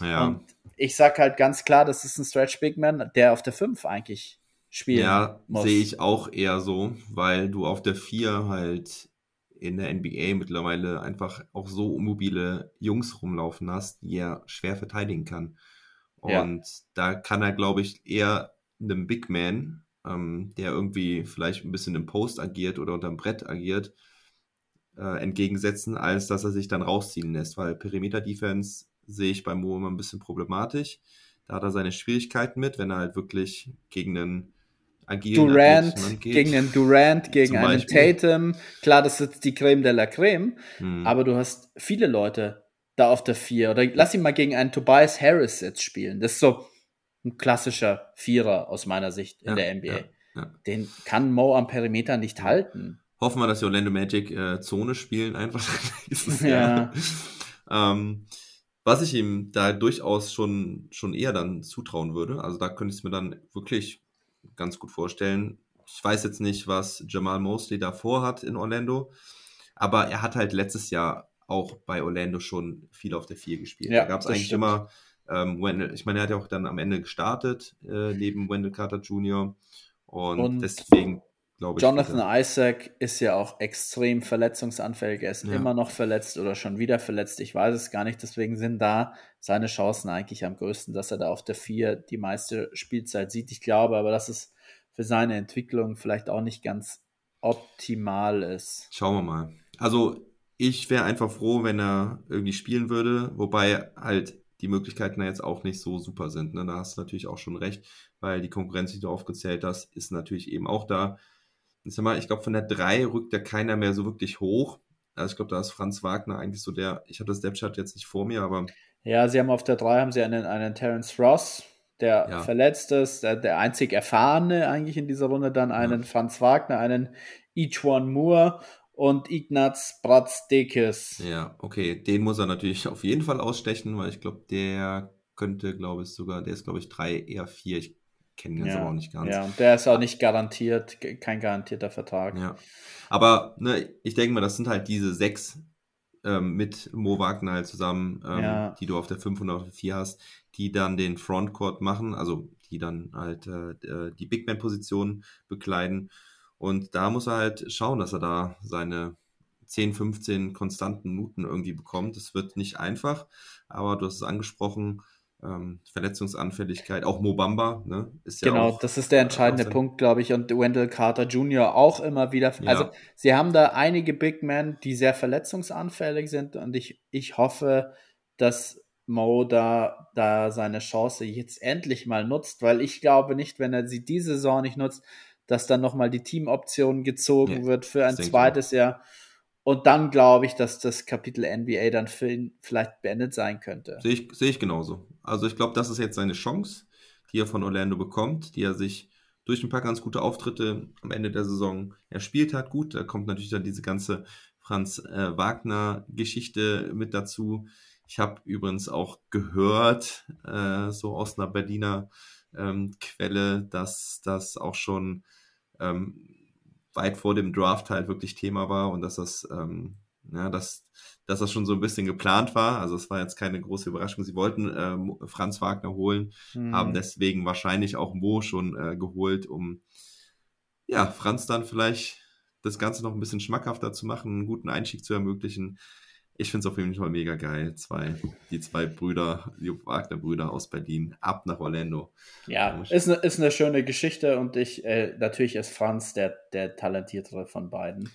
Speaker 2: Ja.
Speaker 4: Und ich sage halt ganz klar, das ist ein Stretch Big Man, der auf der 5 eigentlich spielen
Speaker 2: Ja, sehe ich auch eher so, weil du auf der 4 halt in der NBA mittlerweile einfach auch so mobile Jungs rumlaufen hast, die er schwer verteidigen kann. Und ja. da kann er, glaube ich, eher einem Big Man, ähm, der irgendwie vielleicht ein bisschen im Post agiert oder unterm Brett agiert, äh, entgegensetzen, als dass er sich dann rausziehen lässt, weil Perimeter-Defense sehe ich bei Mo immer ein bisschen problematisch. Da hat er seine Schwierigkeiten mit, wenn er halt wirklich gegen einen
Speaker 4: agilen Durant gegen einen Durant, gegen einen Beispiel. Tatum. Klar, das ist die Creme de la Creme, hm. aber du hast viele Leute da auf der Vier. Oder lass ihn mal gegen einen Tobias Harris jetzt spielen. Das ist so ein klassischer Vierer aus meiner Sicht in ja, der NBA. Ja, ja. Den kann Mo am Perimeter nicht halten.
Speaker 2: Hoffen wir, dass die Orlando Magic äh, Zone spielen, einfach [laughs] ja. ähm, was ich ihm da durchaus schon, schon eher dann zutrauen würde, also da könnte ich es mir dann wirklich ganz gut vorstellen. Ich weiß jetzt nicht, was Jamal Mosley davor hat in Orlando, aber er hat halt letztes Jahr auch bei Orlando schon viel auf der 4 gespielt. Ja, da gab es eigentlich stimmt. immer, ähm, Wendell, ich meine, er hat ja auch dann am Ende gestartet, äh, neben Wendell Carter Jr. Und, und deswegen glaube ich.
Speaker 4: Jonathan wieder. Isaac ist ja auch extrem verletzungsanfällig. Er ist ja. immer noch verletzt oder schon wieder verletzt. Ich weiß es gar nicht. Deswegen sind da seine Chancen eigentlich am größten, dass er da auf der 4 die meiste Spielzeit sieht. Ich glaube aber, dass es für seine Entwicklung vielleicht auch nicht ganz optimal ist.
Speaker 2: Schauen wir mal. Also ich wäre einfach froh, wenn er irgendwie spielen würde, wobei halt die Möglichkeiten da jetzt auch nicht so super sind. Ne? Da hast du natürlich auch schon recht, weil die Konkurrenz, die du aufgezählt hast, ist natürlich eben auch da. Ich sag mal, ich glaube, von der 3 rückt ja keiner mehr so wirklich hoch. Also ich glaube, da ist Franz Wagner eigentlich so der, ich habe das Depth-Chart jetzt nicht vor mir, aber.
Speaker 4: Ja, sie haben auf der 3 haben sie einen, einen Terence Ross, der ja. verletzt ist, der, der, einzig Erfahrene eigentlich in dieser Runde, dann einen ja. Franz Wagner, einen Ichwan Moore und Ignaz Bratzdekis.
Speaker 2: Ja, okay, den muss er natürlich [laughs] auf jeden Fall ausstechen, weil ich glaube, der könnte, glaube ich, sogar, der ist, glaube ich, drei, eher vier. Ich kenne ihn jetzt
Speaker 4: ja,
Speaker 2: aber auch nicht ganz.
Speaker 4: Ja, und der ist auch nicht garantiert, kein garantierter Vertrag.
Speaker 2: Ja. Aber ne, ich denke mal, das sind halt diese sechs ähm, mit Mo Wagner halt zusammen, ähm, ja. die du auf der 5 und auf der 4 hast, die dann den Frontcourt machen, also die dann halt äh, äh die Big Man-Position bekleiden. Und da muss er halt schauen, dass er da seine 10, 15 konstanten Minuten irgendwie bekommt. Das wird nicht einfach, aber du hast es angesprochen, ähm, Verletzungsanfälligkeit, auch Mobamba, ne?
Speaker 4: Ist ja genau, auch, das ist der entscheidende äh, Punkt, glaube ich, und Wendell Carter Jr. auch immer wieder. Ja. Also sie haben da einige Big Men, die sehr verletzungsanfällig sind und ich, ich hoffe, dass Mo da, da seine Chance jetzt endlich mal nutzt, weil ich glaube nicht, wenn er sie diese Saison nicht nutzt, dass dann nochmal die Teamoption gezogen ja, wird für ein zweites Jahr. Und dann glaube ich, dass das Kapitel NBA dann für ihn vielleicht beendet sein könnte.
Speaker 2: Sehe ich, sehe ich genauso. Also ich glaube, das ist jetzt seine Chance, die er von Orlando bekommt, die er sich durch ein paar ganz gute Auftritte am Ende der Saison erspielt hat. Gut, da kommt natürlich dann diese ganze Franz äh, Wagner-Geschichte mit dazu. Ich habe übrigens auch gehört, äh, so aus einer Berliner ähm, Quelle, dass das auch schon ähm, weit vor dem Draft halt wirklich Thema war und dass das, ähm, ja, dass, dass das schon so ein bisschen geplant war. Also es war jetzt keine große Überraschung. Sie wollten ähm, Franz Wagner holen, mhm. haben deswegen wahrscheinlich auch Mo schon äh, geholt, um ja, Franz dann vielleicht das Ganze noch ein bisschen schmackhafter zu machen, einen guten Einstieg zu ermöglichen ich finde es auf jeden Fall mega geil. Zwei, die zwei Brüder, die Wagner-Brüder aus Berlin, ab nach Orlando.
Speaker 4: Ja, ist eine, ist eine schöne Geschichte und ich, äh, natürlich ist Franz der, der talentiertere von beiden.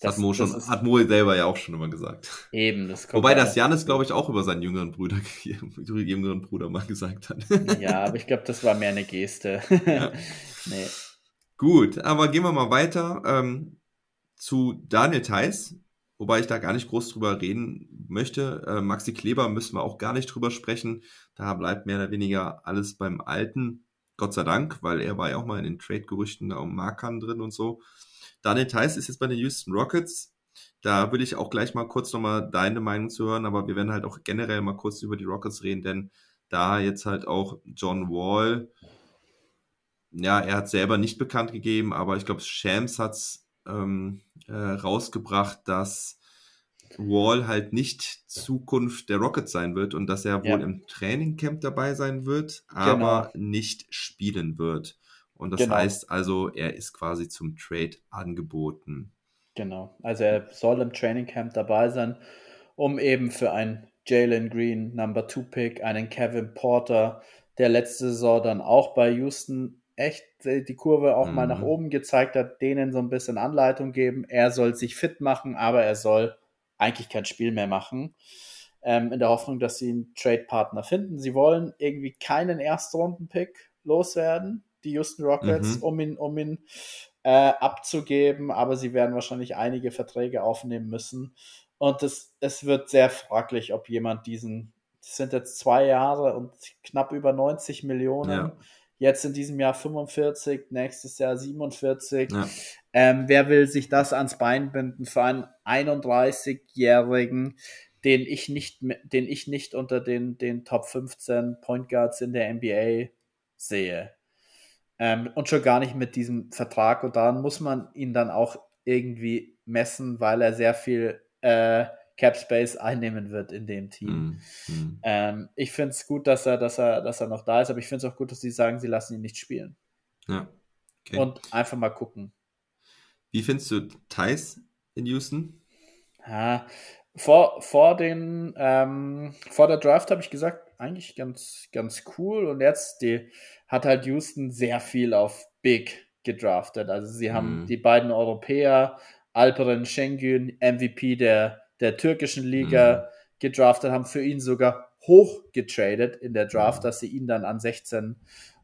Speaker 2: Das, hat Mo, schon, ist, hat Mo selber ja auch schon immer gesagt.
Speaker 4: Eben,
Speaker 2: das kommt Wobei das Janis, glaube ich, auch über seinen jüngeren Bruder, [laughs] jüngeren Bruder mal gesagt hat. [laughs]
Speaker 4: Ja, aber ich glaube, das war mehr eine Geste. Ja. [laughs]
Speaker 2: nee. Gut, aber gehen wir mal weiter ähm, zu Daniel Theiss wobei ich da gar nicht groß drüber reden möchte. Äh, Maxi Kleber müssen wir auch gar nicht drüber sprechen. Da bleibt mehr oder weniger alles beim Alten. Gott sei Dank, weil er war ja auch mal in den Trade-Gerüchten da um Markern drin und so. Daniel Theiss ist jetzt bei den Houston Rockets. Da will ich auch gleich mal kurz nochmal deine Meinung zu hören, aber wir werden halt auch generell mal kurz über die Rockets reden, denn da jetzt halt auch John Wall, ja, er hat selber nicht bekannt gegeben, aber ich glaube, Shams hat es ähm, äh, rausgebracht, dass Wall halt nicht Zukunft der Rockets sein wird und dass er wohl ja. im Trainingcamp dabei sein wird, aber genau. nicht spielen wird. Und das genau. heißt also, er ist quasi zum Trade angeboten.
Speaker 4: Genau, also er soll im Trainingcamp dabei sein, um eben für einen Jalen Green Number 2 Pick, einen Kevin Porter, der letzte Saison dann auch bei Houston echt die Kurve auch mhm. mal nach mhm. oben gezeigt hat, denen so ein bisschen Anleitung geben. Er soll sich fit machen, aber er soll eigentlich kein Spiel mehr machen. Ähm, in der Hoffnung, dass sie einen Trade-Partner finden. Sie wollen irgendwie keinen Erstrunden-Pick loswerden, die Houston Rockets, mhm. um ihn, um ihn äh, abzugeben, aber sie werden wahrscheinlich einige Verträge aufnehmen müssen. Und es, es wird sehr fraglich, ob jemand diesen, das sind jetzt zwei Jahre und knapp über 90 Millionen. Ja Jetzt in diesem Jahr 45, nächstes Jahr 47. Ja. Ähm, wer will sich das ans Bein binden für einen 31-Jährigen, den ich nicht, den ich nicht unter den, den Top 15 Point Guards in der NBA sehe? Ähm, und schon gar nicht mit diesem Vertrag. Und daran muss man ihn dann auch irgendwie messen, weil er sehr viel äh, Cap Space einnehmen wird in dem Team. Mm, mm. Ähm, ich finde es gut, dass er, dass, er, dass er noch da ist, aber ich finde es auch gut, dass sie sagen, sie lassen ihn nicht spielen.
Speaker 2: Ja.
Speaker 4: Okay. Und einfach mal gucken.
Speaker 2: Wie findest du Thais in Houston?
Speaker 4: Ja, vor, vor, den, ähm, vor der Draft habe ich gesagt, eigentlich ganz, ganz cool. Und jetzt die, hat halt Houston sehr viel auf Big gedraftet. Also sie haben mhm. die beiden Europäer, Alperen Şengün, MVP der, der türkischen Liga, mhm. gedraftet, haben für ihn sogar hoch getradet in der Draft, mhm. dass sie ihn dann an 16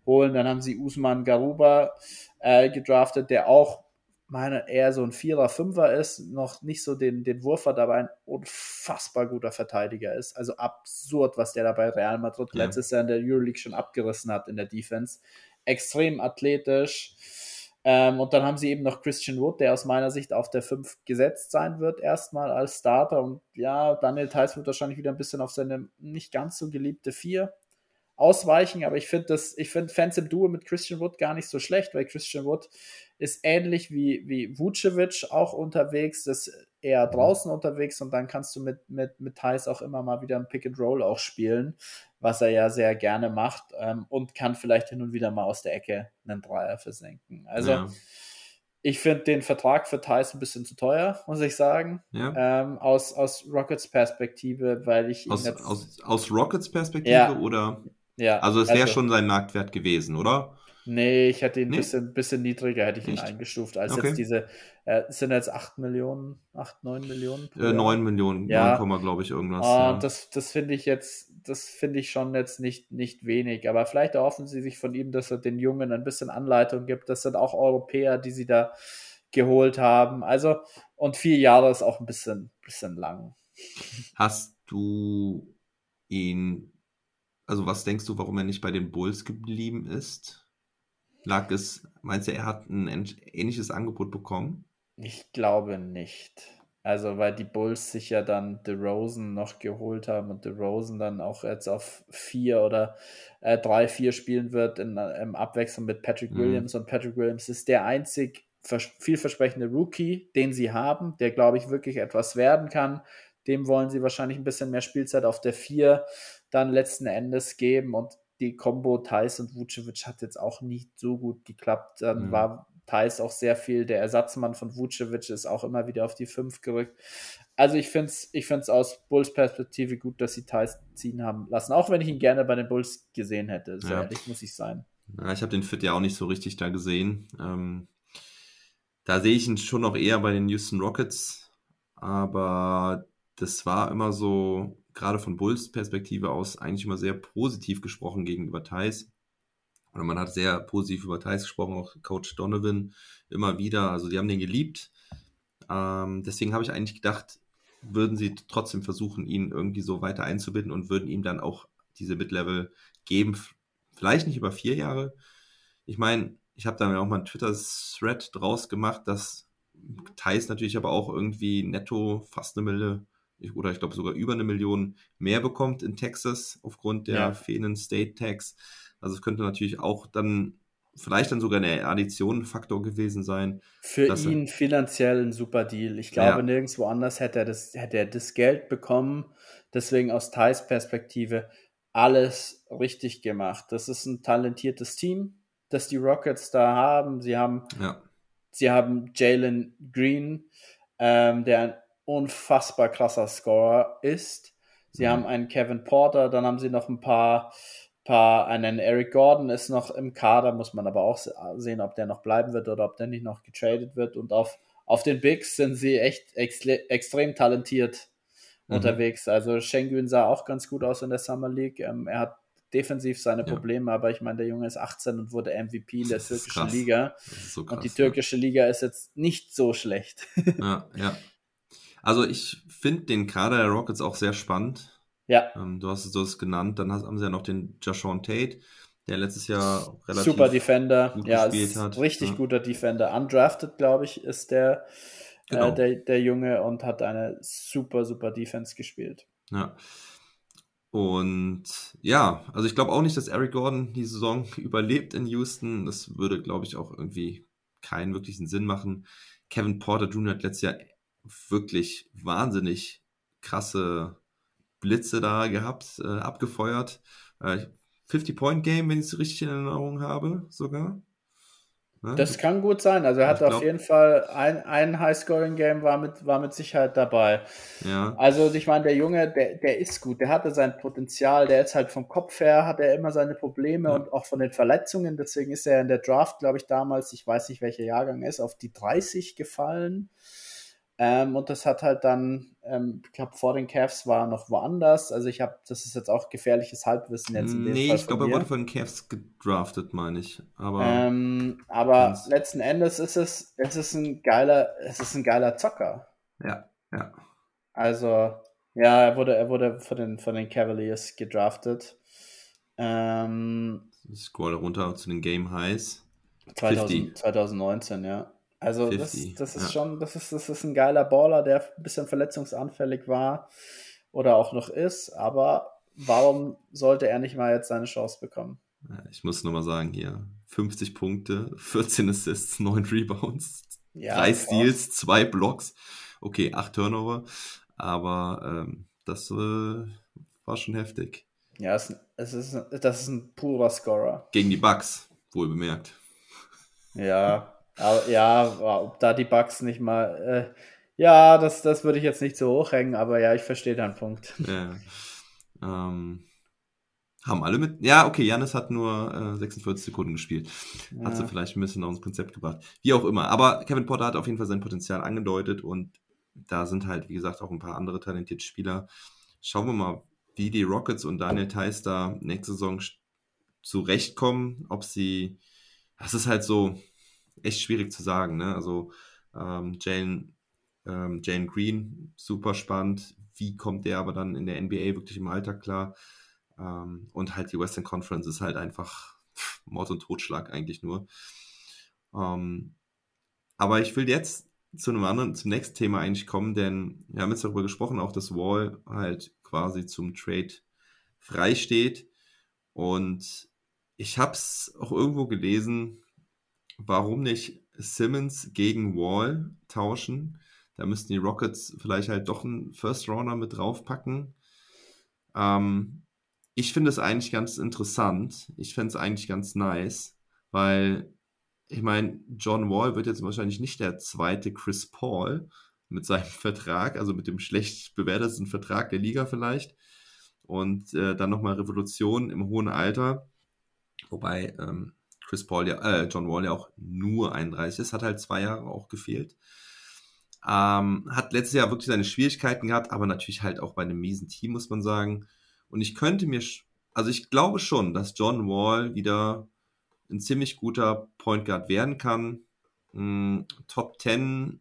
Speaker 4: holen. Dann haben sie Usman Garuba äh, gedraftet, der auch meine eher so ein Vierer, Fünfer ist, noch nicht so den, den Wurf hat, aber ein unfassbar guter Verteidiger ist. Also absurd, was der da bei Real Madrid ja. letztes Jahr in der Euroleague schon abgerissen hat in der Defense. Extrem athletisch. Ähm, und dann haben sie eben noch Christian Wood, der aus meiner Sicht auf der 5 gesetzt sein wird, erstmal als Starter. Und ja, Daniel Theiss wird wahrscheinlich wieder ein bisschen auf seine nicht ganz so geliebte 4 ausweichen, aber ich finde das, ich finde Fans im Duo mit Christian Wood gar nicht so schlecht, weil Christian Wood ist ähnlich wie, wie Vucevic auch unterwegs, ist eher draußen unterwegs und dann kannst du mit, mit, mit Thais auch immer mal wieder ein Pick and Roll auch spielen, was er ja sehr gerne macht ähm, und kann vielleicht hin und wieder mal aus der Ecke einen Dreier versenken. Also ja. ich finde den Vertrag für Thais ein bisschen zu teuer, muss ich sagen. Ja. Ähm, aus, aus Rockets Perspektive, weil ich
Speaker 2: aus, aus, aus Rockets Perspektive ja. oder ja, also es wäre also, schon sein Marktwert gewesen, oder?
Speaker 4: Nee, ich hätte ihn ein nee? bisschen, bisschen niedriger hätte ich ihn eingestuft, als okay. jetzt diese, äh, sind jetzt 8 Millionen, 8, 9 Millionen?
Speaker 2: Äh, 9 Millionen, ja. 9, glaube ich, irgendwas.
Speaker 4: Oh, ja. Das, das finde ich jetzt, das finde ich schon jetzt nicht, nicht wenig, aber vielleicht erhoffen sie sich von ihm, dass er den Jungen ein bisschen Anleitung gibt. Das sind auch Europäer, die sie da geholt haben. Also, und vier Jahre ist auch ein bisschen, bisschen lang.
Speaker 2: Hast du ihn also was denkst du, warum er nicht bei den Bulls geblieben ist? Lag es, meinst du, er hat ein ähnliches Angebot bekommen?
Speaker 4: Ich glaube nicht. Also, weil die Bulls sich ja dann DeRozan noch geholt haben und DeRozan dann auch jetzt auf vier oder äh, drei, vier spielen wird in, im Abwechslung mit Patrick mhm. Williams. Und Patrick Williams ist der einzig vielversprechende Rookie, den sie haben, der, glaube ich, wirklich etwas werden kann. Dem wollen sie wahrscheinlich ein bisschen mehr Spielzeit auf der vier dann letzten Endes geben. Und die Combo Thais und Vucevic hat jetzt auch nicht so gut geklappt. Dann mhm. war Thais auch sehr viel, der Ersatzmann von Vucevic ist auch immer wieder auf die 5 gerückt. Also ich finde es ich find's aus Bulls Perspektive gut, dass sie Thais ziehen haben lassen, auch wenn ich ihn gerne bei den Bulls gesehen hätte. Sehr ja. ehrlich muss ich sein.
Speaker 2: Ja, ich habe den Fit ja auch nicht so richtig da gesehen. Ähm, da sehe ich ihn schon noch eher bei den Houston Rockets, aber das war immer so, gerade von Bulls Perspektive aus eigentlich immer sehr positiv gesprochen gegenüber Thais. Oder man hat sehr positiv über Thais gesprochen, auch Coach Donovan immer wieder. Also die haben den geliebt. Ähm, deswegen habe ich eigentlich gedacht, würden sie trotzdem versuchen, ihn irgendwie so weiter einzubinden und würden ihm dann auch diese Mid-Level geben. Vielleicht nicht über vier Jahre. Ich meine, ich habe da auch mal einen Twitter-Thread draus gemacht, dass Thais natürlich aber auch irgendwie netto fast eine Mille oder ich glaube sogar über eine Million mehr bekommt in Texas aufgrund der ja. fehlenden State Tax. Also es könnte natürlich auch dann vielleicht dann sogar eine Addition Faktor gewesen sein.
Speaker 4: Für ihn finanziell ein super Deal. Ich glaube, ja. nirgendwo anders hätte er, das, hätte er das Geld bekommen. Deswegen aus Thais Perspektive alles richtig gemacht. Das ist ein talentiertes Team, das die Rockets da haben. Sie haben, ja. sie haben Jalen Green, ähm, der ein unfassbar krasser Scorer ist. Sie mhm. haben einen Kevin Porter, dann haben sie noch ein paar, paar, einen Eric Gordon ist noch im Kader, muss man aber auch sehen, ob der noch bleiben wird oder ob der nicht noch getradet wird. Und auf, auf den Bigs sind sie echt extrem talentiert mhm. unterwegs. Also Schengen sah auch ganz gut aus in der Summer League. Ähm, er hat defensiv seine Probleme, ja. aber ich meine, der Junge ist 18 und wurde MVP in der türkischen Liga. So krass, und die türkische ja. Liga ist jetzt nicht so schlecht.
Speaker 2: Ja, ja. Also ich finde den Kader der Rockets auch sehr spannend.
Speaker 4: Ja.
Speaker 2: Ähm, du hast es genannt. Dann haben sie ja noch den Jashon Tate, der letztes Jahr
Speaker 4: relativ Super Defender. gut ja, gespielt hat. Richtig ja. guter Defender. Undrafted, glaube ich, ist der, äh, genau. äh, der, der Junge und hat eine super, super Defense gespielt.
Speaker 2: Ja. Und ja, also ich glaube auch nicht, dass Eric Gordon die Saison [laughs] überlebt in Houston. Das würde, glaube ich, auch irgendwie keinen wirklichen Sinn machen. Kevin Porter Jr. hat letztes Jahr wirklich wahnsinnig krasse Blitze da gehabt, äh, abgefeuert. Äh, 50-Point-Game, wenn ich es richtig in Erinnerung habe, sogar.
Speaker 4: Ne? Das kann gut sein. Also er hat auf jeden Fall ein, ein High-Scoring-Game war mit, war mit Sicherheit dabei. Ja. Also ich meine, der Junge, der, der ist gut, der hatte sein Potenzial, der ist halt vom Kopf her, hat er immer seine Probleme ja. und auch von den Verletzungen. Deswegen ist er in der Draft, glaube ich, damals, ich weiß nicht, welcher Jahrgang ist, auf die 30 gefallen. Ähm, und das hat halt dann, ähm, ich glaube, vor den Cavs war noch woanders. Also ich habe, das ist jetzt auch gefährliches Halbwissen jetzt in
Speaker 2: dem Nee, Fall ich glaube, er wurde von den Cavs gedraftet, meine ich. Aber,
Speaker 4: ähm, aber letzten Endes ist es, es ist ein geiler, es ist ein geiler Zocker.
Speaker 2: Ja, ja.
Speaker 4: Also, ja, er wurde, er wurde von den, von den Cavaliers gedraftet. Ähm,
Speaker 2: ich scroll runter zu den Game Highs.
Speaker 4: 2000, 2019, ja. Also 50, das, das ist ja. schon, das ist, das ist ein geiler Baller, der ein bisschen verletzungsanfällig war oder auch noch ist, aber warum sollte er nicht mal jetzt seine Chance bekommen?
Speaker 2: Ich muss nur mal sagen hier, 50 Punkte, 14 Assists, 9 Rebounds, ja, 3 Steals, 2 Blocks, okay, 8 Turnover, aber ähm, das äh, war schon heftig.
Speaker 4: Ja, es, es ist, das ist ein purer Scorer.
Speaker 2: Gegen die Bucks, wohl bemerkt.
Speaker 4: Ja, aber, ja, ob da die Bugs nicht mal. Äh, ja, das, das würde ich jetzt nicht so hochhängen, aber ja, ich verstehe deinen Punkt.
Speaker 2: Ja. Ähm, haben alle mit. Ja, okay, Janis hat nur äh, 46 Sekunden gespielt. Ja. Hat sie vielleicht ein bisschen ins Konzept gebracht. Wie auch immer. Aber Kevin Potter hat auf jeden Fall sein Potenzial angedeutet und da sind halt, wie gesagt, auch ein paar andere talentierte Spieler. Schauen wir mal, wie die Rockets und Daniel Theiss da nächste Saison zurechtkommen. Ob sie. Das ist halt so echt schwierig zu sagen. Ne? Also ähm, Jane, ähm, Jane Green, super spannend. Wie kommt der aber dann in der NBA wirklich im Alltag klar? Ähm, und halt die Western Conference ist halt einfach [laughs] Mord und Totschlag eigentlich nur. Ähm, aber ich will jetzt zu einem anderen, zum nächsten Thema eigentlich kommen, denn wir haben jetzt darüber gesprochen, auch dass Wall halt quasi zum Trade frei steht. Und ich habe es auch irgendwo gelesen, warum nicht Simmons gegen Wall tauschen? Da müssten die Rockets vielleicht halt doch einen First Rounder mit draufpacken. Ähm, ich finde es eigentlich ganz interessant. Ich fände es eigentlich ganz nice, weil ich meine, John Wall wird jetzt wahrscheinlich nicht der zweite Chris Paul mit seinem [laughs] Vertrag, also mit dem schlecht bewerteten Vertrag der Liga vielleicht. Und äh, dann nochmal Revolution im hohen Alter. Wobei, ähm, Chris Paul ja, äh, John Wall ja auch nur 31 ist, hat halt zwei Jahre auch gefehlt. Ähm, hat letztes Jahr wirklich seine Schwierigkeiten gehabt, aber natürlich halt auch bei einem miesen Team, muss man sagen. Und ich könnte mir, also ich glaube schon, dass John Wall wieder ein ziemlich guter Point Guard werden kann. Hm, Top 10,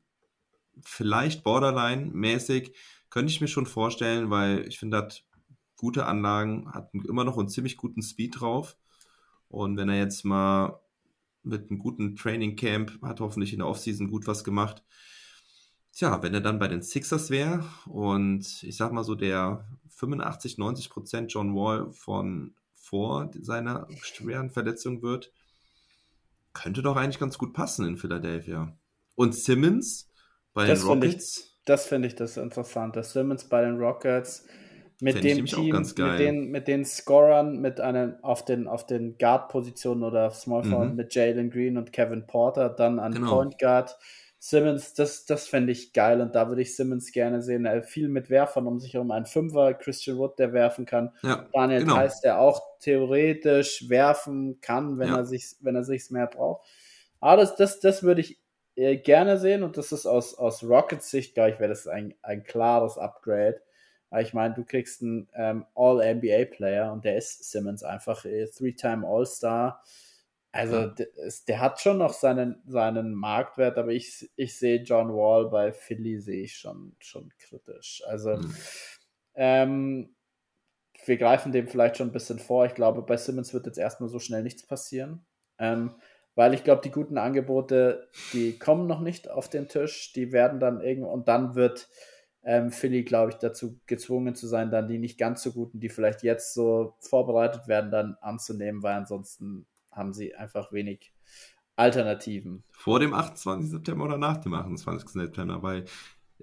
Speaker 2: vielleicht Borderline-mäßig, könnte ich mir schon vorstellen, weil ich finde, hat gute Anlagen, hat immer noch einen ziemlich guten Speed drauf. Und wenn er jetzt mal mit einem guten Training Camp hat hoffentlich in der Offseason gut was gemacht. Tja, wenn er dann bei den Sixers wäre und ich sag mal so der 85, 90 Prozent John Wall von vor seiner schweren Verletzung wird, könnte doch eigentlich ganz gut passen in Philadelphia. Und Simmons bei das den Rockets.
Speaker 4: Ich, das finde ich das Interessante. Simmons bei den Rockets mit dem Team, mit den, mit den Scorern, mit einem auf den, auf den Guard-Positionen oder Small Forward mhm. mit Jalen Green und Kevin Porter, dann an genau. Point Guard. Simmons, das, das fände ich geil und da würde ich Simmons gerne sehen. Er viel mit Werfern um sich herum. Ein Fünfer, Christian Wood, der werfen kann. Ja, Daniel genau. Theiss, der auch theoretisch werfen kann, wenn ja. er sich wenn er sich's mehr braucht. Aber das, das, das würde ich äh, gerne sehen und das ist aus, aus Rockets Sicht, glaube ich, wäre das ein, ein klares Upgrade. Ich meine, du kriegst einen ähm, All-NBA-Player und der ist Simmons einfach äh, Three-Time All-Star. Also ja. der, der, hat schon noch seinen, seinen Marktwert, aber ich, ich sehe John Wall bei Philly sehe ich schon, schon kritisch. Also mhm. ähm, wir greifen dem vielleicht schon ein bisschen vor. Ich glaube, bei Simmons wird jetzt erstmal so schnell nichts passieren. Ähm, weil ich glaube, die guten Angebote, die kommen noch nicht auf den Tisch, die werden dann irgendwo und dann wird ähm, Philly, glaube ich, dazu gezwungen zu sein, dann die nicht ganz so guten, die vielleicht jetzt so vorbereitet werden, dann anzunehmen, weil ansonsten haben sie einfach wenig Alternativen.
Speaker 2: Vor dem 28. September oder nach dem 28. September, weil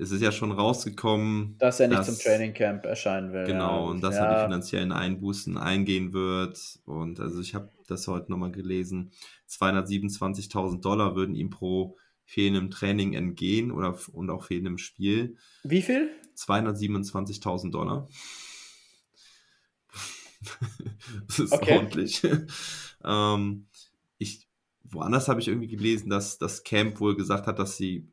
Speaker 2: es ist ja schon rausgekommen,
Speaker 4: dass er nicht dass, zum Training Camp erscheinen will.
Speaker 2: Genau, ja. und dass ja. er die finanziellen Einbußen eingehen wird. Und also ich habe das heute nochmal gelesen. 227.000 Dollar würden ihm pro fehlendem Training entgehen oder und auch fehlendem Spiel.
Speaker 4: Wie viel?
Speaker 2: 227.000 Dollar. [laughs] das ist okay. ordentlich. [laughs] ähm, ich, woanders habe ich irgendwie gelesen, dass das Camp wohl gesagt hat, dass sie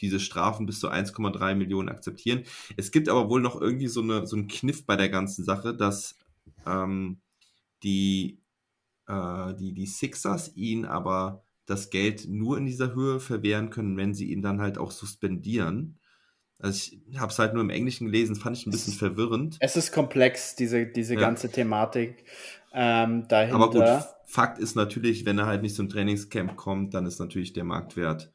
Speaker 2: diese Strafen bis zu 1,3 Millionen akzeptieren. Es gibt aber wohl noch irgendwie so, eine, so einen Kniff bei der ganzen Sache, dass ähm, die, äh, die, die Sixers ihn aber das Geld nur in dieser Höhe verwehren können, wenn sie ihn dann halt auch suspendieren. Also ich habe es halt nur im Englischen gelesen, fand ich ein bisschen verwirrend.
Speaker 4: Es ist komplex, diese, diese ja. ganze Thematik ähm, dahinter.
Speaker 2: Aber gut, Fakt ist natürlich, wenn er halt nicht zum Trainingscamp kommt, dann ist natürlich der Marktwert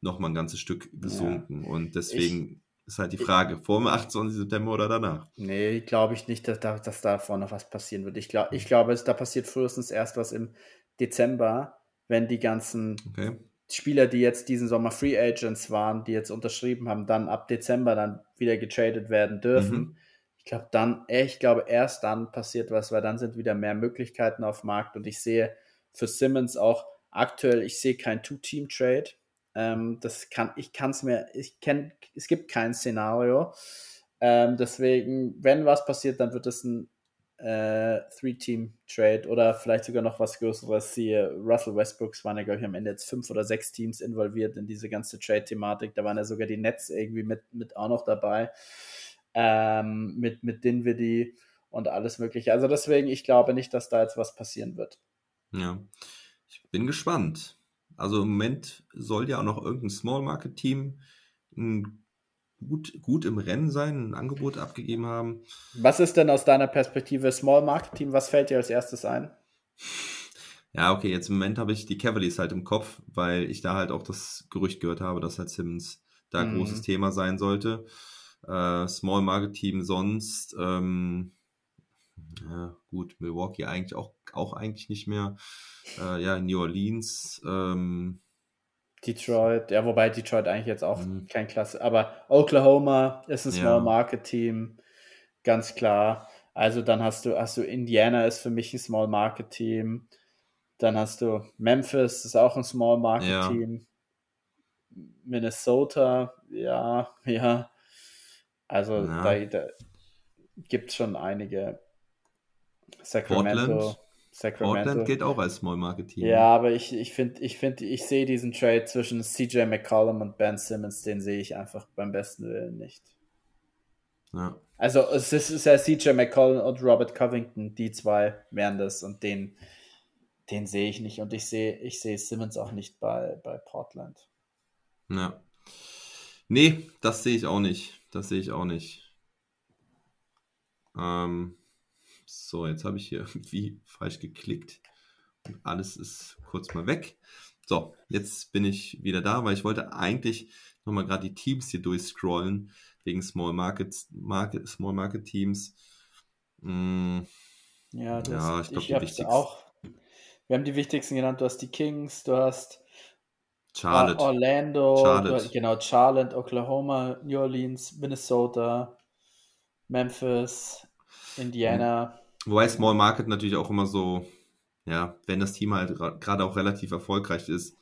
Speaker 2: noch mal ein ganzes Stück gesunken. Ja. Und deswegen ich, ist halt die Frage, vor dem 28. September oder danach?
Speaker 4: Nee, glaube ich nicht, dass da, dass da vorne was passieren wird. Ich, glaub, ich glaube, da passiert frühestens erst was im Dezember, wenn die ganzen okay. Spieler, die jetzt diesen Sommer Free Agents waren, die jetzt unterschrieben haben, dann ab Dezember dann wieder getradet werden dürfen. Mhm. Ich glaube dann, ich glaube erst dann passiert was, weil dann sind wieder mehr Möglichkeiten auf dem Markt und ich sehe für Simmons auch aktuell, ich sehe kein Two-Team-Trade. Ähm, das kann, ich kann es mir, ich kenne, es gibt kein Szenario. Ähm, deswegen, wenn was passiert, dann wird es ein äh, Three-Team-Trade oder vielleicht sogar noch was Größeres. Siehe, Russell Westbrooks waren ja, glaube ich, am Ende jetzt fünf oder sechs Teams involviert in diese ganze Trade-Thematik. Da waren ja sogar die Nets irgendwie mit, mit auch noch dabei. Ähm, mit, mit Dinwiddie und alles Mögliche. Also deswegen, ich glaube nicht, dass da jetzt was passieren wird.
Speaker 2: Ja, ich bin gespannt. Also im Moment soll ja auch noch irgendein Small Market Team ein gut, gut im Rennen sein, ein Angebot abgegeben haben.
Speaker 4: Was ist denn aus deiner Perspektive Small Market Team? Was fällt dir als erstes ein?
Speaker 2: Ja, okay, jetzt im Moment habe ich die Cavaliers halt im Kopf, weil ich da halt auch das Gerücht gehört habe, dass halt Simmons da ein mhm. großes Thema sein sollte. Äh, Small Market Team sonst, ähm, ja, gut, Milwaukee eigentlich auch, auch eigentlich nicht mehr. Äh, ja, New Orleans, ähm,
Speaker 4: Detroit, ja, wobei Detroit eigentlich jetzt auch mhm. kein Klasse, aber Oklahoma ist ein Small ja. Market Team, ganz klar. Also dann hast du, hast du Indiana ist für mich ein Small Market Team. Dann hast du Memphis, ist auch ein Small Market ja. Team. Minnesota, ja, [laughs] ja. Also ja. da, da gibt es schon einige. Sacramento. Portland.
Speaker 2: Sacramento. Portland gilt auch als Small Market Team.
Speaker 4: Ja, aber ich, ich finde, ich, find, ich sehe diesen Trade zwischen CJ McCollum und Ben Simmons, den sehe ich einfach beim besten Willen nicht. Ja. Also es ist, es ist ja CJ McCollum und Robert Covington, die zwei wären das und den, den sehe ich nicht und ich sehe, ich sehe Simmons auch nicht bei, bei Portland.
Speaker 2: Ja. Nee, das sehe ich auch nicht. Das sehe ich auch nicht. Ähm, so, jetzt habe ich hier [laughs] irgendwie falsch geklickt und alles ist kurz mal weg. So, jetzt bin ich wieder da, weil ich wollte eigentlich nochmal gerade die Teams hier durchscrollen wegen Small Market, Market Small Market Teams.
Speaker 4: Hm, ja, das, ja, ich glaube die wichtigsten. Auch, wir haben die wichtigsten genannt. Du hast die Kings, du hast
Speaker 2: Charlotte,
Speaker 4: Orlando, Charlotte. Du, genau Charlotte, Oklahoma, New Orleans, Minnesota, Memphis, Indiana.
Speaker 2: Wobei Small Market natürlich auch immer so, ja, wenn das Team halt gerade auch relativ erfolgreich ist,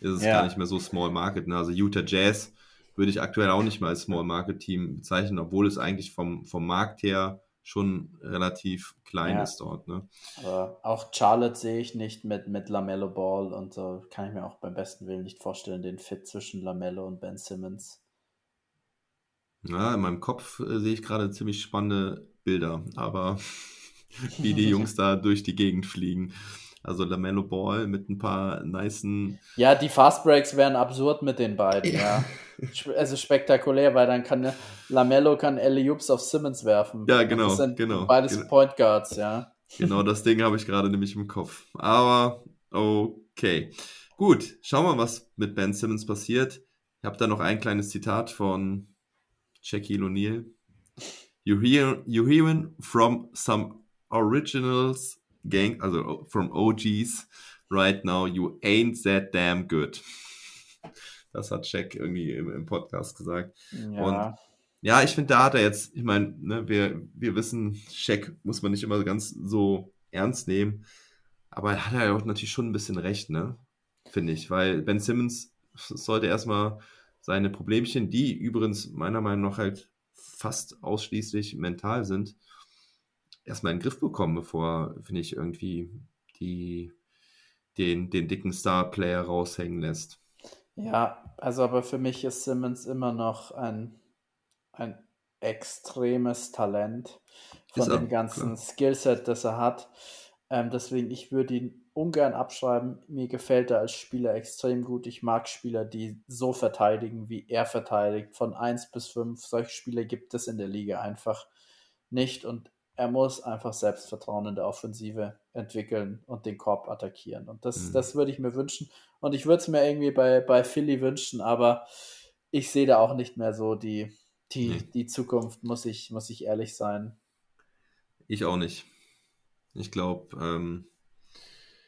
Speaker 2: ist es ja. gar nicht mehr so Small Market. Ne? Also Utah Jazz würde ich aktuell auch nicht mal als Small Market Team bezeichnen, obwohl es eigentlich vom, vom Markt her schon relativ klein ja. ist dort. Ne?
Speaker 4: Aber auch Charlotte sehe ich nicht mit, mit Lamello Ball und so kann ich mir auch beim besten Willen nicht vorstellen, den Fit zwischen Lamello und Ben Simmons.
Speaker 2: Ja, in meinem Kopf äh, sehe ich gerade ziemlich spannende Bilder, aber [laughs] wie die Jungs da durch die Gegend fliegen. Also Lamello Ball mit ein paar nicen.
Speaker 4: Ja, die Fast Breaks wären absurd mit den beiden, ja. also spektakulär, weil dann kann Lamello kann Eliups auf Simmons werfen.
Speaker 2: Ja, genau. Das sind
Speaker 4: genau beides genau. Point Guards, ja.
Speaker 2: Genau, das Ding habe ich gerade nämlich im Kopf. Aber okay. Gut, schauen wir mal, was mit Ben Simmons passiert. Ich habe da noch ein kleines Zitat von Shaquille O'Neal. You hear, you hearing from some Originals Gang, also from OGs right now, you ain't that damn good. [laughs] Das hat Jack irgendwie im, im Podcast gesagt. Ja. Und ja, ich finde, da hat er jetzt, ich meine, ne, wir, wir wissen, Shaq muss man nicht immer ganz so ernst nehmen. Aber er hat ja auch natürlich schon ein bisschen recht, ne? Finde ich. Weil Ben Simmons sollte erstmal seine Problemchen, die übrigens meiner Meinung nach halt fast ausschließlich mental sind, erstmal in den Griff bekommen, bevor, finde ich, irgendwie die, den, den dicken Star-Player raushängen lässt.
Speaker 4: Ja, also aber für mich ist Simmons immer noch ein ein extremes Talent von dem ganzen Skillset, das er hat. Ähm, deswegen, ich würde ihn ungern abschreiben. Mir gefällt er als Spieler extrem gut. Ich mag Spieler, die so verteidigen, wie er verteidigt. Von 1 bis 5. Solche Spieler gibt es in der Liga einfach nicht. Und er muss einfach Selbstvertrauen in der Offensive entwickeln und den Korb attackieren. Und das, mhm. das würde ich mir wünschen. Und ich würde es mir irgendwie bei, bei Philly wünschen, aber ich sehe da auch nicht mehr so die, die, nee. die Zukunft, muss ich, muss ich ehrlich sein.
Speaker 2: Ich auch nicht. Ich glaube, ähm,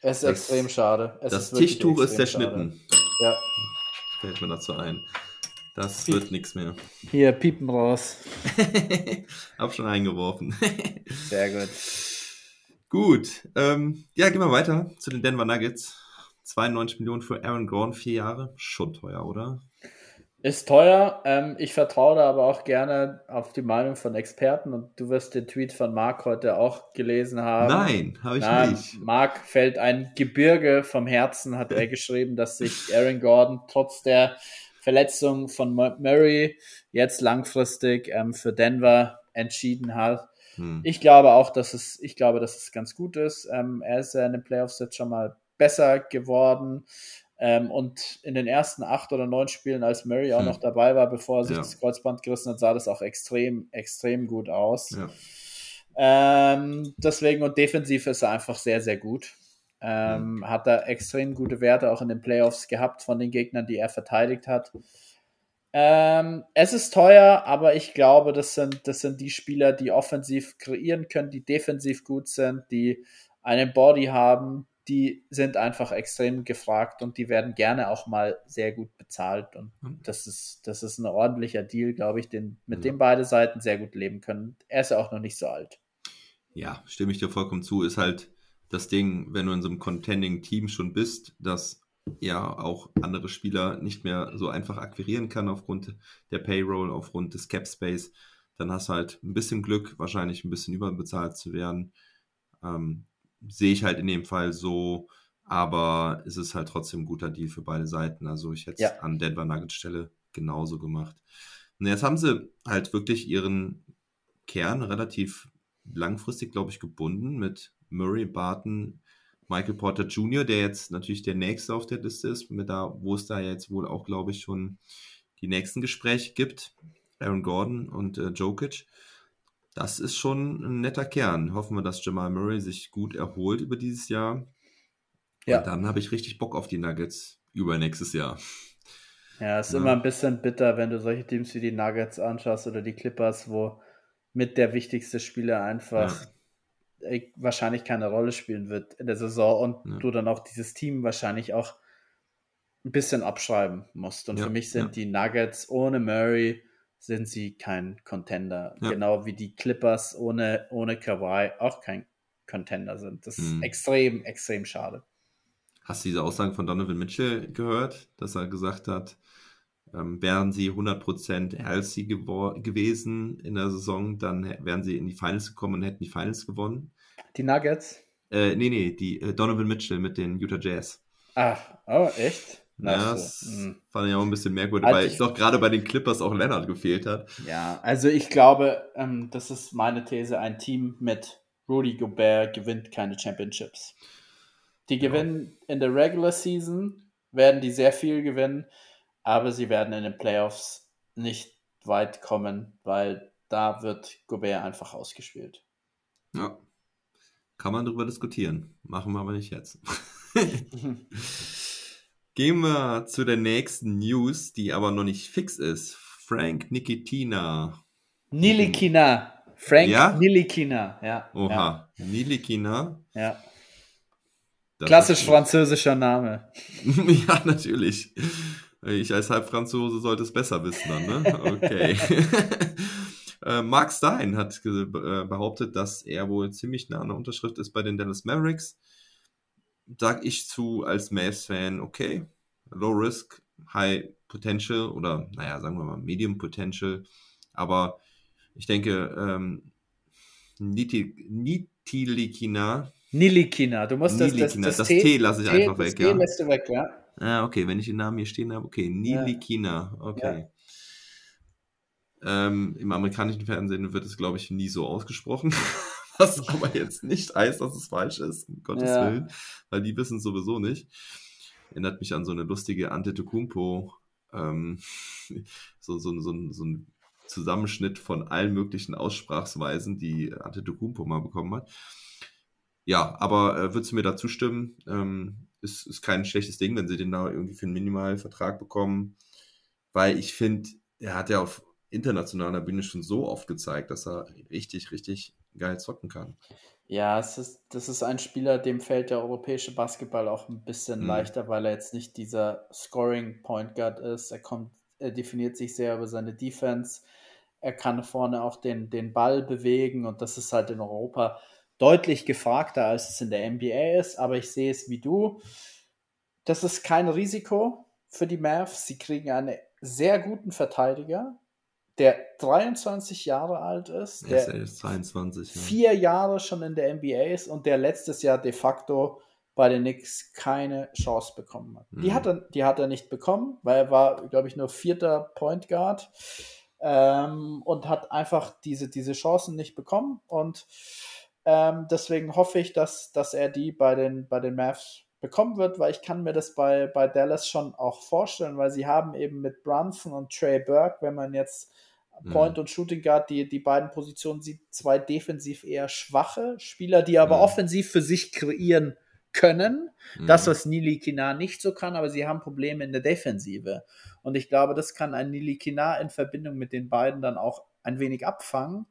Speaker 4: es ist das, extrem schade. Es
Speaker 2: das ist Tischtuch ist zerschnitten. Ja. Fällt mir dazu ein. Das Piep. wird nichts mehr.
Speaker 4: Hier, piepen raus. [laughs]
Speaker 2: Hab schon eingeworfen. [laughs]
Speaker 4: Sehr gut.
Speaker 2: Gut. Ähm, ja, gehen wir weiter zu den Denver Nuggets. 92 Millionen für Aaron Gordon, vier Jahre. Schon teuer, oder?
Speaker 4: Ist teuer. Ähm, ich vertraue da aber auch gerne auf die Meinung von Experten und du wirst den Tweet von Marc heute auch gelesen haben.
Speaker 2: Nein, habe ich Na, nicht.
Speaker 4: Marc fällt ein Gebirge vom Herzen, hat er [laughs] geschrieben, dass sich Aaron Gordon trotz der Verletzung von Murray jetzt langfristig ähm, für Denver entschieden hat. Hm. Ich glaube auch, dass es, ich glaube, dass es ganz gut ist. Ähm, er ist ja in den Playoffs jetzt schon mal besser geworden. Ähm, und in den ersten acht oder neun Spielen, als Murray auch hm. noch dabei war, bevor er sich ja. das Kreuzband gerissen hat, sah das auch extrem, extrem gut aus. Ja. Ähm, deswegen und defensiv ist er einfach sehr, sehr gut. Ähm, mhm. Hat er extrem gute Werte auch in den Playoffs gehabt von den Gegnern, die er verteidigt hat. Ähm, es ist teuer, aber ich glaube, das sind, das sind die Spieler, die offensiv kreieren können, die defensiv gut sind, die einen Body haben, die sind einfach extrem gefragt und die werden gerne auch mal sehr gut bezahlt. Und das ist, das ist ein ordentlicher Deal, glaube ich, den, mit ja. dem beide Seiten sehr gut leben können. Er ist ja auch noch nicht so alt.
Speaker 2: Ja, stimme ich dir vollkommen zu. Ist halt das Ding, wenn du in so einem Contending-Team schon bist, dass ja auch andere Spieler nicht mehr so einfach akquirieren kann aufgrund der Payroll, aufgrund des Cap Space, dann hast du halt ein bisschen Glück, wahrscheinlich ein bisschen überbezahlt zu werden. Ähm, sehe ich halt in dem Fall so, aber es ist halt trotzdem ein guter Deal für beide Seiten. Also ich hätte es ja. an Denver Nuggets Stelle genauso gemacht. Und jetzt haben sie halt wirklich ihren Kern relativ langfristig, glaube ich, gebunden mit Murray, Barton, Michael Porter Jr., der jetzt natürlich der nächste auf der Liste ist, mit da, wo es da jetzt wohl auch, glaube ich, schon die nächsten Gespräche gibt. Aaron Gordon und äh, Jokic das ist schon ein netter Kern. Hoffen wir, dass Jamal Murray sich gut erholt über dieses Jahr. Ja. Und dann habe ich richtig Bock auf die Nuggets über nächstes Jahr.
Speaker 4: Ja, es ist ja. immer ein bisschen bitter, wenn du solche Teams wie die Nuggets anschaust oder die Clippers, wo mit der wichtigste Spieler einfach ja. wahrscheinlich keine Rolle spielen wird in der Saison und ja. du dann auch dieses Team wahrscheinlich auch ein bisschen abschreiben musst. Und für mich sind die Nuggets ohne Murray sind sie kein Contender. Ja. Genau wie die Clippers ohne, ohne Kawhi auch kein Contender sind. Das ist mhm. extrem, extrem schade.
Speaker 2: Hast du diese Aussagen von Donovan Mitchell gehört, dass er gesagt hat, ähm, wären sie 100% healthy gewesen in der Saison, dann wären sie in die Finals gekommen und hätten die Finals gewonnen?
Speaker 4: Die Nuggets?
Speaker 2: Äh, nee, nee, die äh, Donovan Mitchell mit den Utah Jazz.
Speaker 4: Ach, oh, echt?
Speaker 2: Ja, das hm. fand ich auch ein bisschen merkwürdig, also weil ich doch gerade bei den Clippers auch Leonard gefehlt hat.
Speaker 4: Ja, also ich glaube, ähm, das ist meine These, ein Team mit Rudy Gobert gewinnt keine Championships. Die ja. gewinnen in der Regular Season, werden die sehr viel gewinnen, aber sie werden in den Playoffs nicht weit kommen, weil da wird Gobert einfach ausgespielt.
Speaker 2: Ja, kann man darüber diskutieren. Machen wir aber nicht jetzt. [laughs] [laughs] Gehen wir zu der nächsten News, die aber noch nicht fix ist. Frank Nikitina.
Speaker 4: Nilikina. Frank ja? Nilikina, ja.
Speaker 2: Oha, ja. Nilikina.
Speaker 4: Ja. Das Klassisch französischer Name. [laughs]
Speaker 2: ja, natürlich. Ich als Halbfranzose sollte es besser wissen dann, ne? Okay. [laughs] Äh, Mark Stein hat äh, behauptet, dass er wohl ziemlich nah an der Unterschrift ist bei den Dallas Mavericks. Sag ich zu als Mavs-Fan, okay, Low Risk, High Potential oder naja, sagen wir mal Medium Potential. Aber ich denke, ähm, Nitilikina.
Speaker 4: Nilikina, du musst
Speaker 2: Nilikina. das, das, das, T, T lasse ich T, einfach weg.
Speaker 4: Das ja. T lässt du weg, ja.
Speaker 2: Ah, okay, wenn ich den Namen hier stehen habe, okay, Nilikina, okay. Ja. Ähm, Im amerikanischen Fernsehen wird es, glaube ich, nie so ausgesprochen. [laughs] [laughs] Was aber jetzt nicht heißt, dass es falsch ist, um Gottes ja. Willen, weil die wissen es sowieso nicht. Erinnert mich an so eine lustige Antetokounmpo, ähm, [laughs] so, so, so, so ein Zusammenschnitt von allen möglichen Aussprachsweisen, die Antetokounmpo mal bekommen hat. Ja, aber äh, würdest du mir da zustimmen? Ähm, ist, ist kein schlechtes Ding, wenn sie den da irgendwie für einen Minimalvertrag bekommen, weil ich finde, er hat ja auf internationaler Bühne schon so oft gezeigt, dass er richtig, richtig geil zocken kann.
Speaker 4: Ja, es ist, das ist ein Spieler, dem fällt der europäische Basketball auch ein bisschen mhm. leichter, weil er jetzt nicht dieser Scoring Point Guard ist. Er kommt, er definiert sich sehr über seine Defense. Er kann vorne auch den, den Ball bewegen und das ist halt in Europa deutlich gefragter, als es in der NBA ist. Aber ich sehe es wie du. Das ist kein Risiko für die Mavs. Sie kriegen einen sehr guten Verteidiger, der 23 Jahre alt ist, der
Speaker 2: ist 22,
Speaker 4: ja. vier Jahre schon in der NBA ist und der letztes Jahr de facto bei den Knicks keine Chance bekommen hat. Mhm. Die, hat er, die hat er nicht bekommen, weil er war, glaube ich, nur vierter Point Guard ähm, und hat einfach diese, diese Chancen nicht bekommen. Und ähm, deswegen hoffe ich, dass, dass er die bei den, bei den Mavs bekommen wird, weil ich kann mir das bei, bei Dallas schon auch vorstellen, weil sie haben eben mit Brunson und Trey Burke, wenn man jetzt Point mhm. und Shooting Guard, die, die beiden Positionen sieht, zwei defensiv eher schwache Spieler, die aber mhm. offensiv für sich kreieren können. Mhm. Das, was Nili Kinar nicht so kann, aber sie haben Probleme in der Defensive. Und ich glaube, das kann ein Nili Kinar in Verbindung mit den beiden dann auch ein wenig abfangen.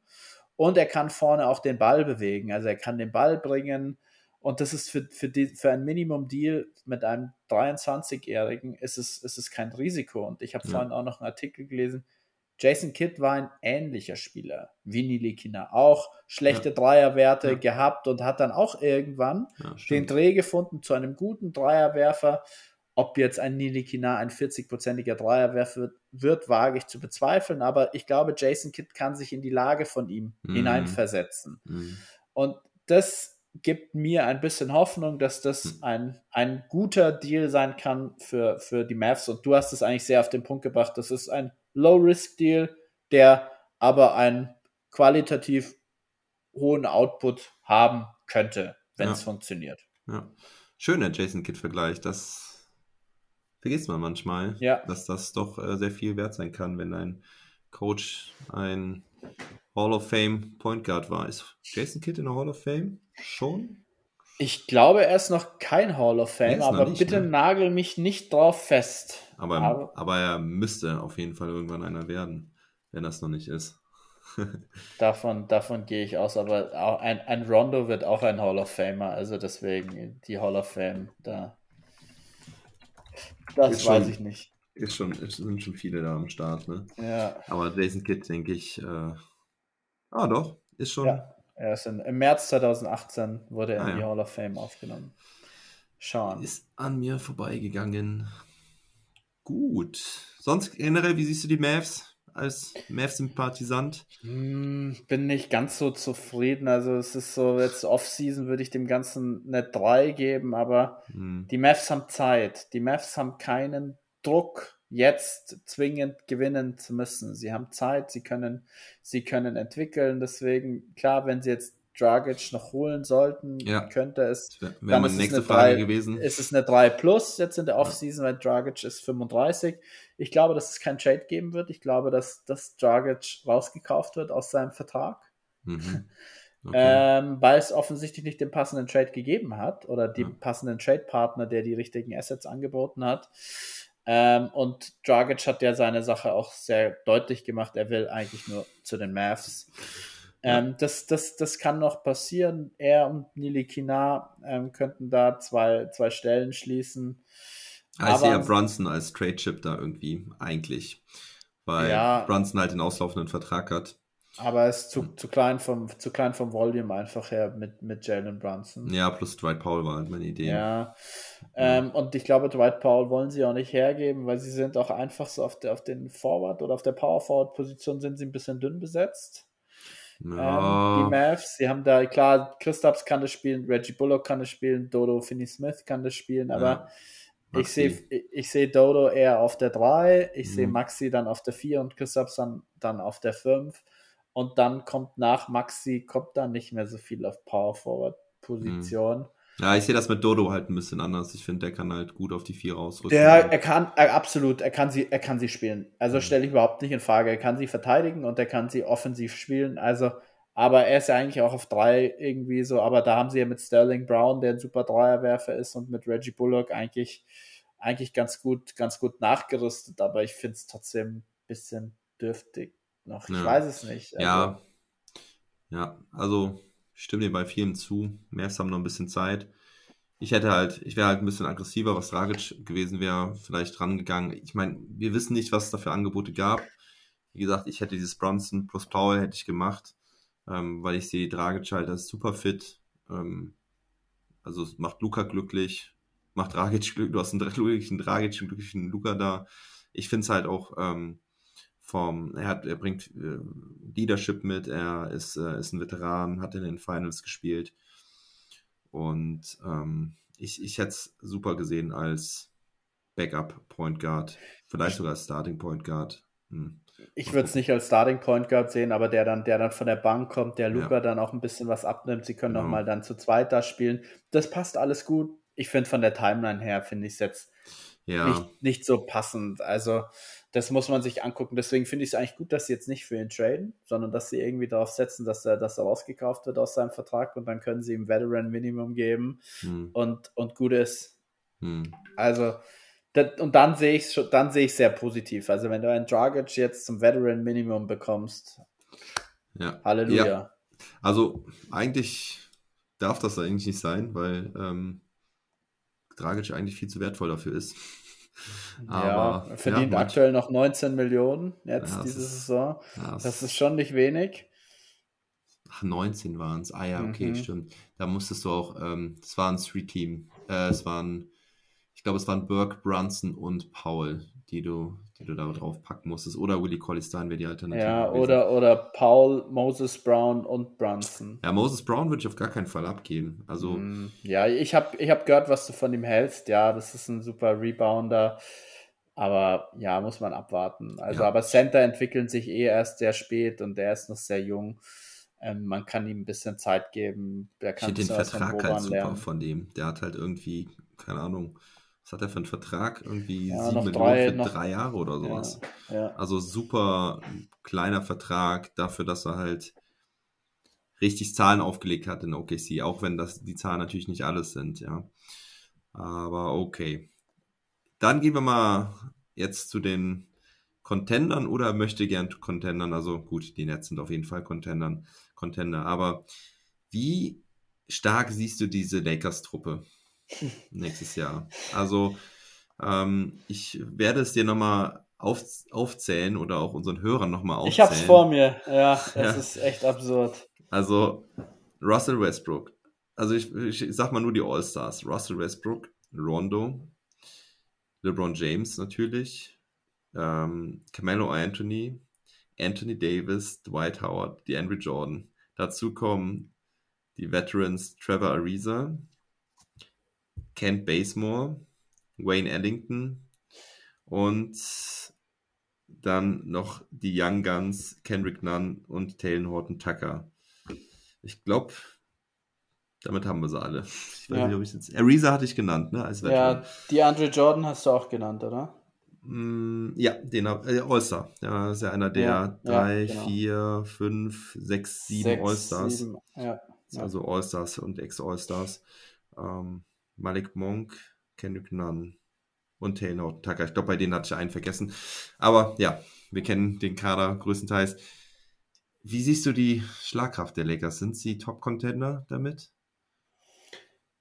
Speaker 4: Und er kann vorne auch den Ball bewegen. Also er kann den Ball bringen. Und das ist für, für, die, für ein Minimum-Deal mit einem 23-Jährigen ist es, ist es kein Risiko. Und ich habe ja. vorhin auch noch einen Artikel gelesen. Jason Kidd war ein ähnlicher Spieler wie Nilikina. Auch schlechte ja. Dreierwerte ja. gehabt und hat dann auch irgendwann den Dreh gefunden zu einem guten Dreierwerfer. Ob jetzt ein Nilikina ein 40-prozentiger Dreierwerfer wird, wird, wage ich zu bezweifeln, aber ich glaube, Jason Kidd kann sich in die Lage von ihm mhm. hineinversetzen. Mhm. Und das gibt mir ein bisschen Hoffnung, dass das mhm. ein, ein guter Deal sein kann für, für die Mavs. Und du hast es eigentlich sehr auf den Punkt gebracht. Das ist ein Low-Risk-Deal, der aber einen qualitativ hohen Output haben könnte, wenn ja. es funktioniert.
Speaker 2: Ja. Schöner Jason Kidd-Vergleich. Das vergisst man manchmal, ja. dass das doch äh, sehr viel wert sein kann, wenn ein Coach ein Hall of Fame Point Guard war. Ist Jason Kidd in der Hall of Fame schon?
Speaker 4: Ich glaube, er ist noch kein Hall of Fame, aber nicht, bitte ne? nagel mich nicht drauf fest.
Speaker 2: Aber, aber, aber, er müsste auf jeden Fall irgendwann einer werden, wenn das noch nicht ist. [laughs]
Speaker 4: davon, davon gehe ich aus, aber auch ein, ein Rondo wird auch ein Hall of Famer, also deswegen die Hall of Fame, da das ist weiß schon, ich nicht.
Speaker 2: Ist schon, es sind schon viele da am Start, ne?
Speaker 4: Ja.
Speaker 2: Aber Jason Kidd, denke ich, äh, ah doch, ist schon. Ja,
Speaker 4: er ist in, im März 2018 wurde er ah, in die ja. Hall of Fame aufgenommen. Schauen.
Speaker 2: Ist an mir vorbeigegangen. Gut. Sonst generell, wie siehst du die Mavs? als Mavs-Sympathisant?
Speaker 4: Hm, bin nicht ganz so zufrieden. Also es ist so, jetzt Off-Season würde ich dem Ganzen eine 3 geben, aber hm. die Mavs haben Zeit. Die Mavs haben keinen Druck, jetzt zwingend gewinnen zu müssen. Sie haben Zeit, sie können, sie können entwickeln. Deswegen, klar, wenn sie jetzt Dragic noch holen sollten,
Speaker 2: ja.
Speaker 4: könnte es.
Speaker 2: Wäre meine nächste Frage
Speaker 4: 3,
Speaker 2: gewesen.
Speaker 4: Ist es eine 3 Plus jetzt in der Offseason, ja. weil Dragic ist 35. Ich glaube, dass es kein Trade geben wird. Ich glaube, dass, dass Dragic rausgekauft wird aus seinem Vertrag. Mhm. [laughs] Okay. ähm, weil es offensichtlich nicht den passenden Trade gegeben hat oder den ja. passenden Trade-Partner, der die richtigen Assets angeboten hat. Ähm, und Dragic hat ja seine Sache auch sehr deutlich gemacht. Er will eigentlich nur zu den Mavs. Ähm, das, das, das kann noch passieren. Er und Nili Kinar ähm, könnten da zwei, zwei Stellen schließen.
Speaker 2: Ich sehe ja Brunson als Trade-Chip da irgendwie eigentlich, weil ja, Brunson halt den auslaufenden Vertrag hat.
Speaker 4: Aber er ist zu, zu, klein vom, zu klein vom Volume einfach her mit, mit Jalen Brunson.
Speaker 2: Ja, plus Dwight Powell war halt meine Idee.
Speaker 4: Ja. Ähm, und ich glaube, Dwight Powell wollen sie auch nicht hergeben, weil sie sind auch einfach so auf, der, auf den Forward oder auf der Power Forward Position sind sie ein bisschen dünn besetzt. Ja. Ähm, die Mavs, sie haben da, klar, Christaps kann das spielen, Reggie Bullock kann das spielen, Dodo Finney Smith kann das spielen, aber ja. ich sehe ich seh Dodo eher auf der 3, ich mhm. sehe Maxi dann auf der 4 und Christaps dann, dann auf der 5 und dann kommt nach Maxi, kommt dann nicht mehr so viel auf Power Forward Position. Mhm.
Speaker 2: Ja, ich sehe das mit Dodo halt ein bisschen anders. Ich finde, der kann halt gut auf die vier rausrücken.
Speaker 4: Der, er kann, er, absolut, er kann sie, er kann sie spielen. Also mhm. stelle ich überhaupt nicht in Frage. Er kann sie verteidigen und er kann sie offensiv spielen. Also, aber er ist ja eigentlich auch auf drei irgendwie so. Aber da haben sie ja mit Sterling Brown, der ein super Dreierwerfer ist, und mit Reggie Bullock eigentlich, eigentlich ganz gut, ganz gut nachgerüstet. Aber ich finde es trotzdem ein bisschen dürftig noch. Ich ja. weiß es nicht.
Speaker 2: Also, ja. Ja, also stimme dir bei vielen zu. Mavs haben noch ein bisschen Zeit. Ich hätte halt, ich wäre halt ein bisschen aggressiver, was Dragic gewesen wäre, vielleicht rangegangen. Ich meine, wir wissen nicht, was es da für Angebote gab. Wie gesagt, ich hätte dieses Bronson plus Powell hätte ich gemacht, ähm, weil ich sehe Dragic halt als super fit. Ähm, also es macht Luca glücklich, macht Dragic glücklich. Du hast einen [laughs] glücklichen Dragic, einen glücklichen Luca da. Ich finde es halt auch ähm, vom, er hat, er bringt äh, Leadership mit, er ist, äh, ist ein Veteran, hat in den Finals gespielt. Und ähm, ich, ich hätte es super gesehen als Backup Point Guard, vielleicht sogar als Starting Point Guard. Hm.
Speaker 4: Ich würde es nicht als Starting Point Guard sehen, aber der dann, der dann von der Bank kommt, der Luca ja. dann auch ein bisschen was abnimmt. Sie können genau. nochmal dann zu zweit da spielen. Das passt alles gut. Ich finde von der Timeline her, finde ich es jetzt ja. nicht, nicht so passend. Also das muss man sich angucken. Deswegen finde ich es eigentlich gut, dass sie jetzt nicht für ihn traden, sondern dass sie irgendwie darauf setzen, dass er, dass er rausgekauft wird aus seinem Vertrag und dann können sie ihm Veteran Minimum geben hm. und, und gut ist. Hm. Also, das, und dann sehe ich es dann sehe ich sehr positiv. Also, wenn du einen Dragic jetzt zum Veteran Minimum bekommst,
Speaker 2: ja.
Speaker 4: Halleluja. Ja.
Speaker 2: Also, eigentlich darf das eigentlich nicht sein, weil ähm, Dragic eigentlich viel zu wertvoll dafür ist.
Speaker 4: Aber, ja, verdient ja, aktuell noch 19 Millionen jetzt ja, diese Saison. das, das, ist schon nicht wenig.
Speaker 2: Ach, 19 waren es. Ah ja, okay, mhm. stimmt. Da musstest du auch, ähm, das war ein Three-Team. Äh, es waren, ich glaube, es waren Burke, Brunson und Paul, die du, die du da drauf packen musstest. Oder Willie Collistein wäre die Alternative.
Speaker 4: Ja, oder, oder Paul, Moses Brown und Brunson.
Speaker 2: Ja, Moses Brown würde ich auf gar keinen Fall abgeben. Also,
Speaker 4: mm, ja, ich habe ich hab gehört, was du von ihm hältst. Ja, das ist ein super Rebounder. Aber ja, muss man abwarten. Also, ja. aber Center entwickeln sich eh erst sehr spät und der ist noch sehr jung. Ähm, man kann ihm ein bisschen Zeit geben. Der kann
Speaker 2: ich den Vertrag halt super lernen. von dem. Der hat halt irgendwie, keine Ahnung, was hat er für einen Vertrag? Irgendwie ja, sieben Millionen drei, für noch, drei Jahre oder sowas. Ja, ja. Also super kleiner Vertrag dafür, dass er halt richtig Zahlen aufgelegt hat in OKC, auch wenn das die Zahlen natürlich nicht alles sind, ja. Aber okay. Dann gehen wir mal jetzt zu den Contendern oder möchte gern Contendern. Also gut, die Nets sind auf jeden Fall Contendern, Contender. Aber wie stark siehst du diese Lakers-Truppe? Nächstes Jahr. Also ähm, ich werde es dir nochmal auf, aufzählen oder auch unseren Hörern nochmal aufzählen. Ich
Speaker 4: hab's vor mir, ja, [laughs] es ja. ist echt absurd.
Speaker 2: Also Russell Westbrook. Also ich, ich sag mal nur die All-Stars. Russell Westbrook, Rondo, LeBron James natürlich, ähm, Carmelo Anthony, Anthony Davis, Dwight Howard, die Andrew Jordan. Dazu kommen die Veterans Trevor Ariza, Kent Basemore, Wayne Ellington und dann noch die Young Guns, Kendrick Nunn und Taylor Horton Tucker. Ich glaube, damit haben wir sie alle. Ich weiß ja. nicht, ob ich jetzt. Ariza hatte ich genannt, ne? Als
Speaker 4: ja, die Andre Jordan hast du auch genannt, oder?
Speaker 2: Mm, ja, den äh, All-Star. Ja, ist ja einer der ja, drei, ja, genau. vier, fünf, sechs, sieben All-Stars. Ja, also All-Stars und Ex-All-Stars. Ähm, Malik Monk, Kendrick Nunn und Taylor Tucker. Ich glaube, bei denen hatte ich einen vergessen. Aber ja, wir kennen den Kader größtenteils. Wie siehst du die Schlagkraft der Lakers? Sind sie Top-Contender damit?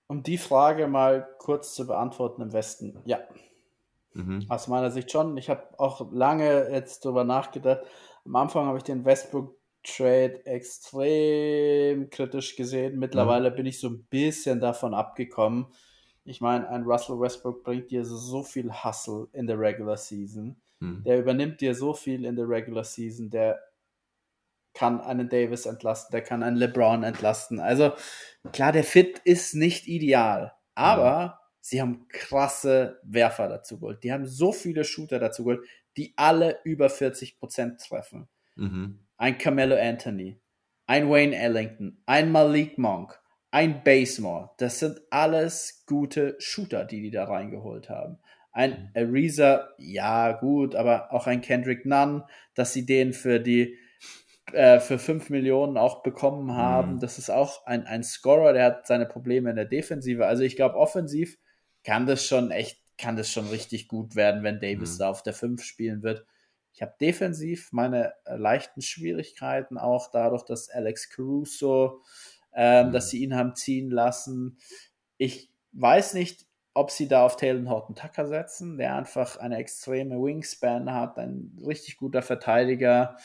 Speaker 4: Um die Frage mal kurz zu beantworten im Westen, ja. Mhm. Aus meiner Sicht schon. Ich habe auch lange jetzt darüber nachgedacht. Am Anfang habe ich den Westbrook Trade extrem kritisch gesehen. Mittlerweile mhm. bin ich so ein bisschen davon abgekommen. Ich meine, ein Russell Westbrook bringt dir so viel Hustle in der Regular Season. Mhm. Der übernimmt dir so viel in der Regular Season. Der kann einen Davis entlasten, der kann einen LeBron entlasten. Also klar, der Fit ist nicht ideal, aber mhm. sie haben krasse Werfer dazu geholt. Die haben so viele Shooter dazu geholt, die alle über 40% treffen. Mhm. Ein Carmelo Anthony, ein Wayne Ellington, ein Malik Monk, ein Basemore. Das sind alles gute Shooter, die die da reingeholt haben. Ein mhm. Ariza, ja gut, aber auch ein Kendrick Nunn, dass sie den für die äh, für 5 Millionen auch bekommen haben. Mhm. Das ist auch ein, ein Scorer, der hat seine Probleme in der Defensive. Also ich glaube, offensiv kann das schon echt, kann das schon richtig gut werden, wenn Davis mhm. da auf der 5 spielen wird. Ich habe defensiv meine äh, leichten Schwierigkeiten, auch dadurch, dass Alex Caruso, ähm, mhm. dass sie ihn haben ziehen lassen. Ich weiß nicht, ob sie da auf Taylor Horton Tucker setzen, der einfach eine extreme Wingspan hat, ein richtig guter Verteidiger.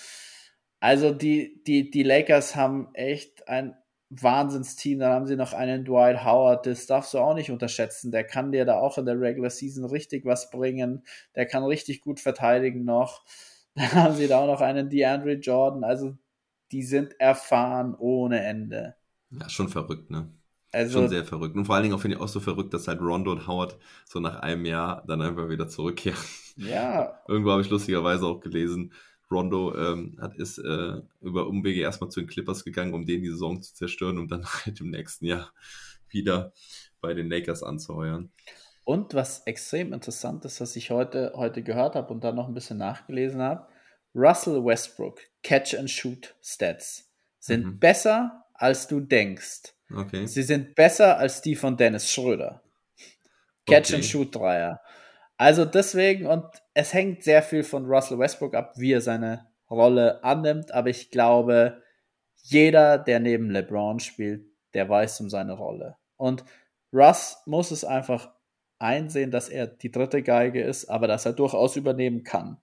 Speaker 4: Also die, die, die Lakers haben echt ein Wahnsinnsteam. Dann haben sie noch einen Dwight Howard, das darfst du auch nicht unterschätzen. Der kann dir da auch in der Regular Season richtig was bringen. Der kann richtig gut verteidigen noch. [laughs] Dann haben sie da auch noch einen DeAndre Jordan. Also die sind erfahren ohne Ende.
Speaker 2: Ja, schon verrückt, ne? Also, schon sehr verrückt. Und vor allen Dingen auch finde ich auch so verrückt, dass halt Rondo und Howard so nach einem Jahr dann einfach wieder zurückkehren.
Speaker 4: Ja. [laughs]
Speaker 2: Irgendwo habe ich lustigerweise auch gelesen, Rondo ähm, hat, ist äh, über Umwege erstmal zu den Clippers gegangen, um denen die Saison zu zerstören, um dann [laughs] halt im nächsten Jahr wieder bei den Lakers anzuheuern.
Speaker 4: Und was extrem interessant ist, was ich heute, heute gehört habe und dann noch ein bisschen nachgelesen habe, Russell Westbrook Catch and Shoot Stats sind mhm. besser, als du denkst.
Speaker 2: Okay.
Speaker 4: Sie sind besser als die von Dennis Schröder. Catch Also deswegen, und es hängt sehr viel von Russell Westbrook ab, wie er seine Rolle annimmt, aber ich glaube, jeder, der neben LeBron spielt, der weiß um seine Rolle. Und Russ muss es einfach einsehen, dass er die dritte Geige ist, aber dass er durchaus übernehmen kann.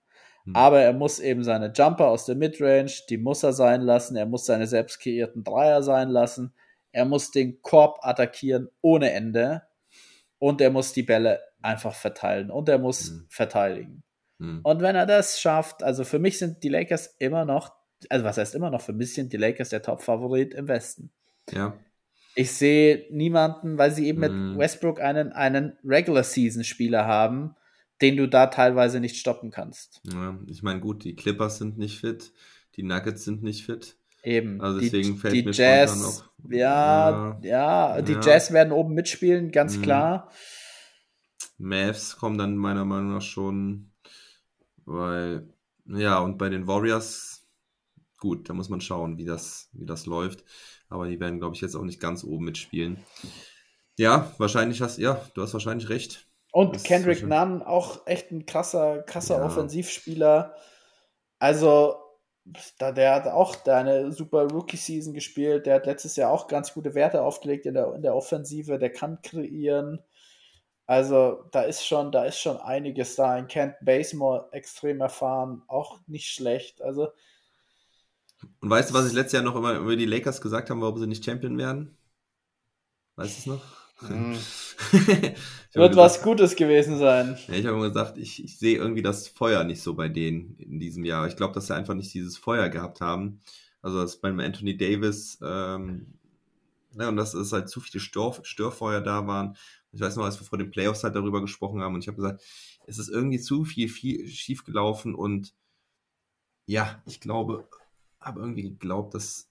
Speaker 4: Hm. Aber er muss eben seine Jumper aus der Midrange, die muss er sein lassen, er muss seine selbst kreierten Dreier sein lassen, er muss den Korb attackieren ohne Ende und er muss die Bälle einfach verteilen und er muss mhm. verteidigen. Mhm. Und wenn er das schafft, also für mich sind die Lakers immer noch, also was heißt immer noch, für mich sind die Lakers der Top-Favorit im Westen.
Speaker 2: Ja.
Speaker 4: Ich sehe niemanden, weil sie eben mit mhm. Westbrook einen, einen Regular-Season-Spieler haben, den du da teilweise nicht stoppen kannst.
Speaker 2: Ja, ich meine, gut, die Clippers sind nicht fit, die Nuggets sind nicht fit.
Speaker 4: Eben.
Speaker 2: Also deswegen
Speaker 4: die,
Speaker 2: fällt
Speaker 4: die
Speaker 2: mir
Speaker 4: Jazz, noch, ja, ja, ja, die ja. Jazz werden oben mitspielen, ganz mhm. klar.
Speaker 2: Mavs kommen dann meiner Meinung nach schon, weil, ja, und bei den Warriors, gut, da muss man schauen, wie das, wie das läuft. Aber die werden, glaube ich, jetzt auch nicht ganz oben mitspielen. Ja, wahrscheinlich hast, ja, du hast wahrscheinlich recht.
Speaker 4: Und das Kendrick Nunn, auch echt ein krasser, krasser ja. Offensivspieler. Also, da, der hat auch da eine super Rookie-Season gespielt. Der hat letztes Jahr auch ganz gute Werte aufgelegt in der, in der Offensive. Der kann kreieren. Also da ist schon, da ist schon einiges da. Ein Kent Basemore extrem erfahren, auch nicht schlecht. Also
Speaker 2: und weißt du, was ich letztes Jahr noch immer über die Lakers gesagt habe, warum sie nicht Champion werden? Weißt du es noch?
Speaker 4: Hm. [laughs] Wird gesagt, was Gutes gewesen sein.
Speaker 2: Ja, ich habe immer gesagt, ich, ich sehe irgendwie das Feuer nicht so bei denen in diesem Jahr. Ich glaube, dass sie einfach nicht dieses Feuer gehabt haben. Also dass beim Anthony Davis ähm, ja, und dass es halt zu viele Stör, Störfeuer da waren. Ich weiß noch, als wir vor den Playoffs halt darüber gesprochen haben und ich habe gesagt, es ist irgendwie zu viel, viel schief gelaufen und ja, ich glaube, habe irgendwie geglaubt, dass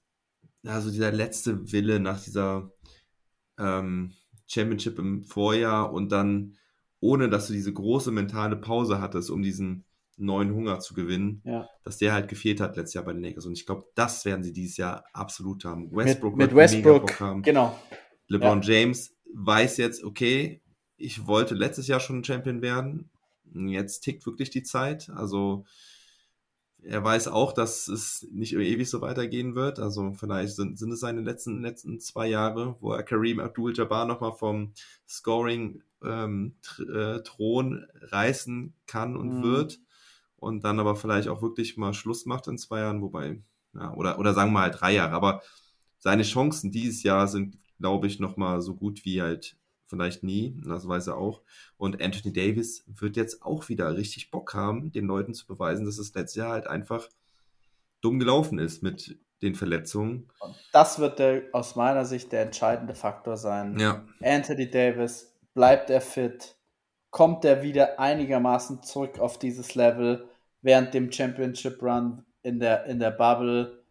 Speaker 2: also dieser letzte Wille nach dieser ähm, Championship im Vorjahr und dann, ohne dass du diese große mentale Pause hattest, um diesen neuen Hunger zu gewinnen,
Speaker 4: ja.
Speaker 2: dass der halt gefehlt hat letztes Jahr bei den Lakers. Und ich glaube, das werden sie dieses Jahr absolut haben.
Speaker 4: Westbrook mit, mit Westbrook, haben. genau.
Speaker 2: LeBron ja. James weiß jetzt, okay, ich wollte letztes Jahr schon Champion werden. Jetzt tickt wirklich die Zeit. Also er weiß auch, dass es nicht ewig so weitergehen wird. Also vielleicht sind, sind es seine letzten, letzten zwei Jahre, wo er Kareem Abdul-Jabbar nochmal vom Scoring ähm, äh, reißen kann und mhm. wird. Und dann aber vielleicht auch wirklich mal Schluss macht in zwei Jahren, wobei, ja, oder, oder sagen wir mal drei Jahre. Aber seine Chancen dieses Jahr sind, glaube ich, nochmal so gut wie halt vielleicht nie, das weiß er auch. Und Anthony Davis wird jetzt auch wieder richtig Bock haben, den Leuten zu beweisen, dass es letztes Jahr halt einfach dumm gelaufen ist mit den Verletzungen.
Speaker 4: Und das wird der, aus meiner Sicht der entscheidende Faktor sein.
Speaker 2: Ja.
Speaker 4: Anthony Davis, bleibt er fit? Kommt er wieder einigermaßen zurück auf dieses Level während dem Championship Run in der, in der Bubble?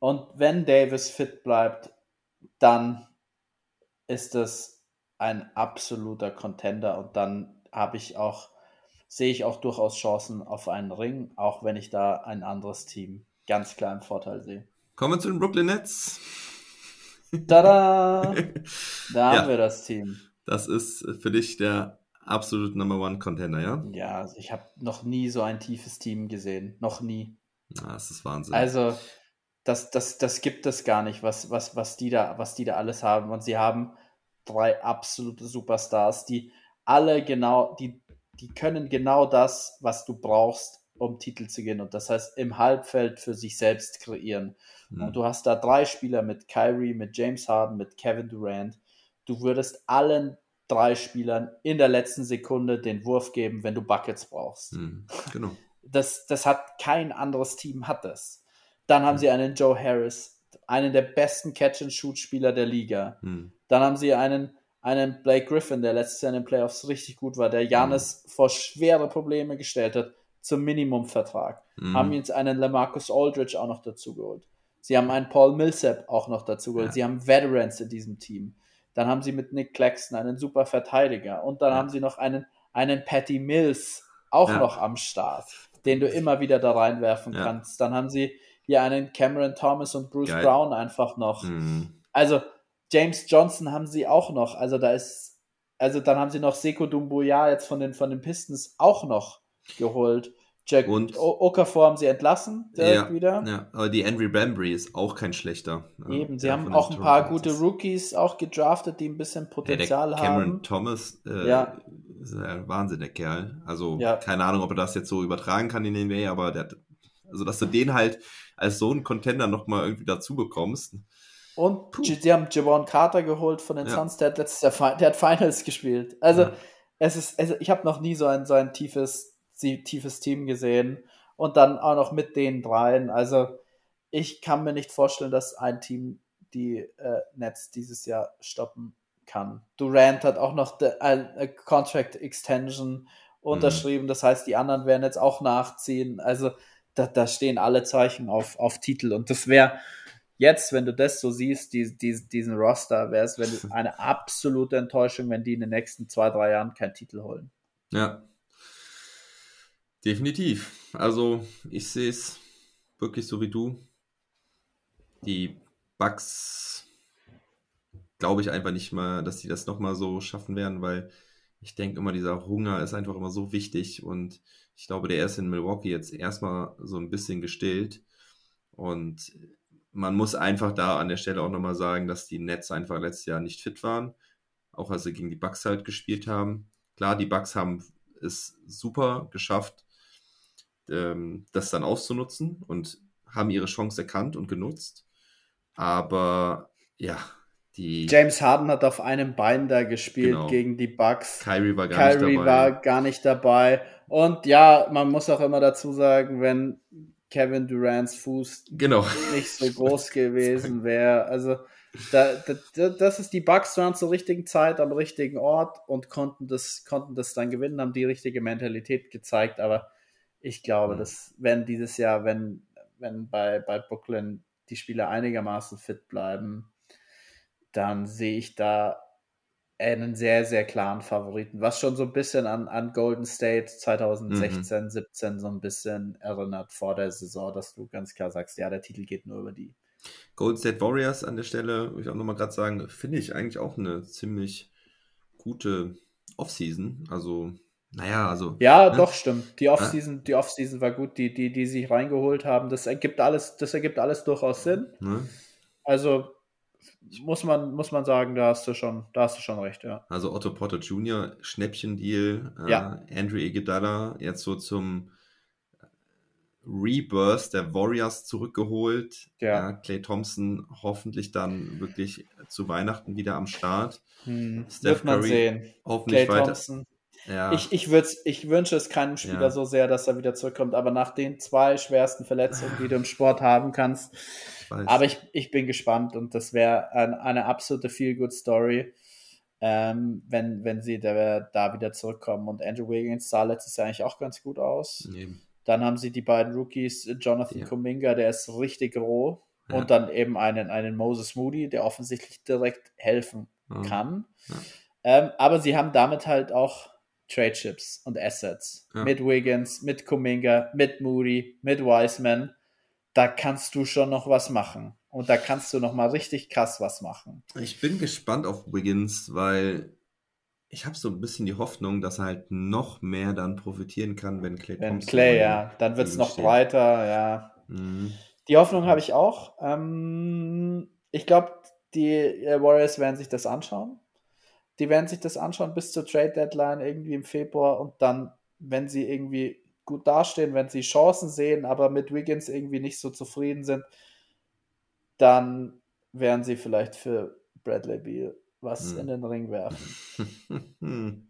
Speaker 4: Und wenn Davis fit bleibt, dann ist es ein absoluter Contender und dann habe ich auch, sehe ich auch durchaus Chancen auf einen Ring, auch wenn ich da ein anderes Team ganz klar im Vorteil sehe.
Speaker 2: Kommen wir zu den Brooklyn Nets.
Speaker 4: Tada! [laughs] Da ja, haben wir das Team.
Speaker 2: Das ist für dich der absolute Number One Contender, ja?
Speaker 4: Ja, also ich habe noch nie so ein tiefes Team gesehen. Noch nie.
Speaker 2: Ah, das ist Wahnsinn.
Speaker 4: Also, das, das, das gibt es gar nicht, was, was, was, die da, was die da alles haben. Und sie haben drei absolute Superstars, die alle genau, die, die können genau das, was du brauchst, um Titel zu gewinnen. Und das heißt, im Halbfeld für sich selbst kreieren. Mhm. Und du hast da drei Spieler mit Kyrie, mit James Harden, mit Kevin Durant. Du würdest allen drei Spielern in der letzten Sekunde den Wurf geben, wenn du Buckets brauchst.
Speaker 2: Mhm. Genau.
Speaker 4: Das, das hat kein anderes Team hat das. Dann haben mhm. sie einen Joe Harris, einen der besten Catch-and-Shoot-Spieler der Liga.
Speaker 2: Hm.
Speaker 4: Dann haben sie einen, einen Blake Griffin, der letztes Jahr in den Playoffs richtig gut war, der Janis hm. vor schwere Probleme gestellt hat, zum Minimumvertrag. Hm. Haben jetzt einen Lamarcus Aldridge auch noch dazu geholt. Sie haben einen Paul Millsap auch noch dazu geholt. Ja. Sie haben Veterans in diesem Team. Dann haben sie mit Nick Claxton einen super Verteidiger. Und dann ja. haben sie noch einen, einen Patty Mills auch ja. noch am Start, den du immer wieder da reinwerfen kannst. Dann haben sie hier einen Cameron Thomas und Bruce Geil. Brown einfach noch. Mhm. Also James Johnson haben sie auch noch. Also da ist, also dann haben sie noch Seko Dumbuya jetzt von den, von den Pistons auch noch geholt. Jack und Okafor haben sie entlassen
Speaker 2: ja, wieder. Ja, aber die Henry Bambry ist auch kein schlechter.
Speaker 4: Eben, sie haben auch ein paar gute Rookies auch gedraftet, die ein bisschen Potenzial ja, der Cameron
Speaker 2: haben. Thomas äh, ja. ist ein Wahnsinn, der Kerl. Also ja. keine Ahnung, ob er das jetzt so übertragen kann in den NBA, aber der, also dass du den halt als so einen Contender nochmal irgendwie dazu bekommst.
Speaker 4: Und Puh. sie haben Javon Carter geholt von den ja. Suns, der hat letztes Jahr der hat Finals gespielt. Also ja. es ist, also ich habe noch nie so ein, so ein tiefes, tiefes Team gesehen. Und dann auch noch mit den dreien. Also ich kann mir nicht vorstellen, dass ein Team die äh, Nets dieses Jahr stoppen kann. Durant hat auch noch eine Contract Extension unterschrieben. Mhm. Das heißt, die anderen werden jetzt auch nachziehen. Also da, da stehen alle Zeichen auf, auf Titel. Und das wäre jetzt, wenn du das so siehst, die, die, diesen Roster, wäre es [laughs] eine absolute Enttäuschung, wenn die in den nächsten zwei, drei Jahren keinen Titel holen.
Speaker 2: Ja. Definitiv. Also ich sehe es wirklich so wie du. Die Bugs glaube ich einfach nicht mal, dass sie das nochmal so schaffen werden, weil ich denke immer, dieser Hunger ist einfach immer so wichtig und ich glaube, der ist in Milwaukee jetzt erstmal so ein bisschen gestillt. Und man muss einfach da an der Stelle auch nochmal sagen, dass die Nets einfach letztes Jahr nicht fit waren. Auch als sie gegen die Bucks halt gespielt haben. Klar, die Bucks haben es super geschafft, ähm, das dann auszunutzen und haben ihre Chance erkannt und genutzt. Aber ja, die
Speaker 4: James Harden hat auf einem Bein da gespielt genau. gegen die Bucks.
Speaker 2: Kyrie war gar Kyrie nicht dabei. war
Speaker 4: gar nicht dabei. Und ja, man muss auch immer dazu sagen, wenn Kevin Durants Fuß
Speaker 2: genau.
Speaker 4: nicht so groß gewesen wäre, also da, da, das ist die Bucks waren zur richtigen Zeit am richtigen Ort und konnten das, konnten das dann gewinnen, haben die richtige Mentalität gezeigt, aber ich glaube, mhm. dass wenn dieses Jahr, wenn, wenn bei, bei Brooklyn die Spieler einigermaßen fit bleiben, dann sehe ich da einen sehr, sehr klaren Favoriten, was schon so ein bisschen an, an Golden State 2016, mhm. 17 so ein bisschen erinnert vor der Saison, dass du ganz klar sagst, ja, der Titel geht nur über die.
Speaker 2: Golden State Warriors an der Stelle, will ich auch nochmal gerade sagen, finde ich eigentlich auch eine ziemlich gute Offseason. Also naja, also.
Speaker 4: Ja, ne? doch, stimmt. Die Offseason, die Offseason war gut, die, die, die sich reingeholt haben. Das ergibt alles, das ergibt alles durchaus Sinn. Ne? Also muss man, muss man sagen, da hast du schon, da hast du schon recht, ja.
Speaker 2: Also Otto Potter Jr., Schnäppchendeal, äh, ja. Andrew Iguodala jetzt so zum Rebirth der Warriors zurückgeholt. Ja. ja. Clay Thompson hoffentlich dann wirklich zu Weihnachten wieder am Start.
Speaker 4: Hm, Steph wird man Curry sehen.
Speaker 2: Hoffentlich
Speaker 4: Clay
Speaker 2: weiter.
Speaker 4: Thompson. Ja. Ich, ich, ich wünsche es keinem Spieler ja. so sehr, dass er wieder zurückkommt, aber nach den zwei schwersten Verletzungen, die du im Sport haben kannst. Ich aber ich, ich bin gespannt und das wäre ein, eine absolute Feel-Good-Story, ähm, wenn, wenn sie da, da wieder zurückkommen. Und Andrew Wiggins sah letztes Jahr eigentlich auch ganz gut aus. Nee. Dann haben sie die beiden Rookies, Jonathan ja. Kuminga, der ist richtig roh. Ja. Und dann eben einen, einen Moses Moody, der offensichtlich direkt helfen kann. Ähm, aber sie haben damit halt auch Trade Chips und Assets. Mit Wiggins, mit Kuminga, mit Moody, mit Wiseman. Da kannst du schon noch was machen. Und da kannst du noch mal richtig krass was machen.
Speaker 2: Ich bin gespannt auf Wiggins, weil ich habe so ein bisschen die Hoffnung, dass er halt noch mehr dann profitieren kann, wenn Clay
Speaker 4: wenn Clay, ja, dann wird es noch steht. breiter, ja. Mhm. Die Hoffnung habe ich auch. Ähm, ich glaube, die äh, Warriors werden sich das anschauen. Die werden sich das anschauen bis zur Trade Deadline irgendwie im Februar und dann, wenn sie irgendwie gut dastehen, wenn sie Chancen sehen, aber mit Wiggins irgendwie nicht so zufrieden sind, dann werden sie vielleicht für Bradley Beal was hm. in den Ring werfen. [laughs]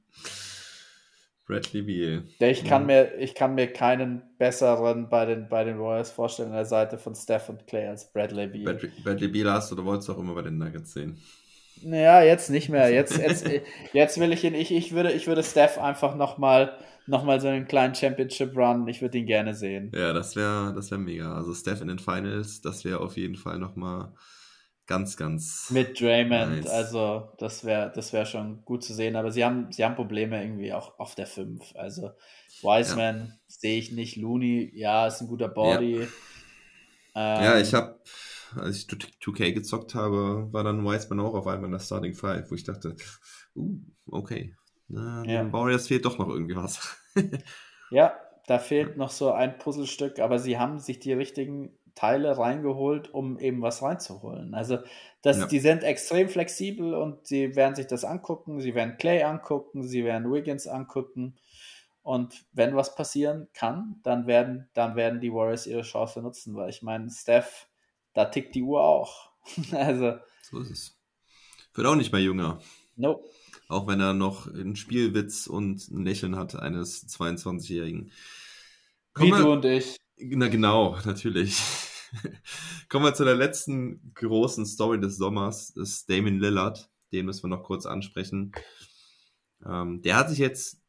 Speaker 2: Bradley Beal.
Speaker 4: Ich kann, hm. mir, ich kann mir keinen besseren bei den, bei den Royals vorstellen an der Seite von Steph und Clay als Bradley Beal.
Speaker 2: Bradley, Bradley Beal hast du, du wolltest auch immer bei den Nuggets sehen.
Speaker 4: Naja, jetzt nicht mehr. Jetzt, jetzt, jetzt will ich ihn, ich, ich würde, ich würde Steph einfach nochmal noch mal so einen kleinen Championship Run, ich würde ihn gerne sehen.
Speaker 2: Ja, das wäre das wär mega. Also Steph in den Finals, das wäre auf jeden Fall nochmal Ganz, ganz.
Speaker 4: Mit Draymond, nice. also das wäre das wär schon gut zu sehen, aber sie haben, sie haben Probleme irgendwie auch auf der 5. Also Wiseman ja. sehe ich nicht, Looney, ja, ist ein guter Body.
Speaker 2: Ja, ähm, ja ich habe, als ich 2K gezockt habe, war dann Wiseman auch auf einmal in der Starting Five, wo ich dachte, uh, okay, na, ja. den Warriors fehlt doch noch irgendwie was. [laughs]
Speaker 4: ja, da fehlt noch so ein Puzzlestück, aber sie haben sich die richtigen Teile reingeholt, um eben was reinzuholen. Also das, ja. die sind extrem flexibel und sie werden sich das angucken, sie werden Clay angucken, sie werden Wiggins angucken. Und wenn was passieren kann, dann werden, dann werden die Warriors ihre Chance nutzen, weil ich meine, Steph, da tickt die Uhr auch. [laughs] also.
Speaker 2: So ist es. Wird auch nicht mehr jünger.
Speaker 4: Nope.
Speaker 2: Auch wenn er noch einen Spielwitz und ein Lächeln hat eines 22-Jährigen.
Speaker 4: Wie du und ich.
Speaker 2: Na genau, natürlich. [laughs] Kommen wir zu der letzten großen Story des Sommers, das ist Damon Lillard. Den müssen wir noch kurz ansprechen. Ähm, der hat sich jetzt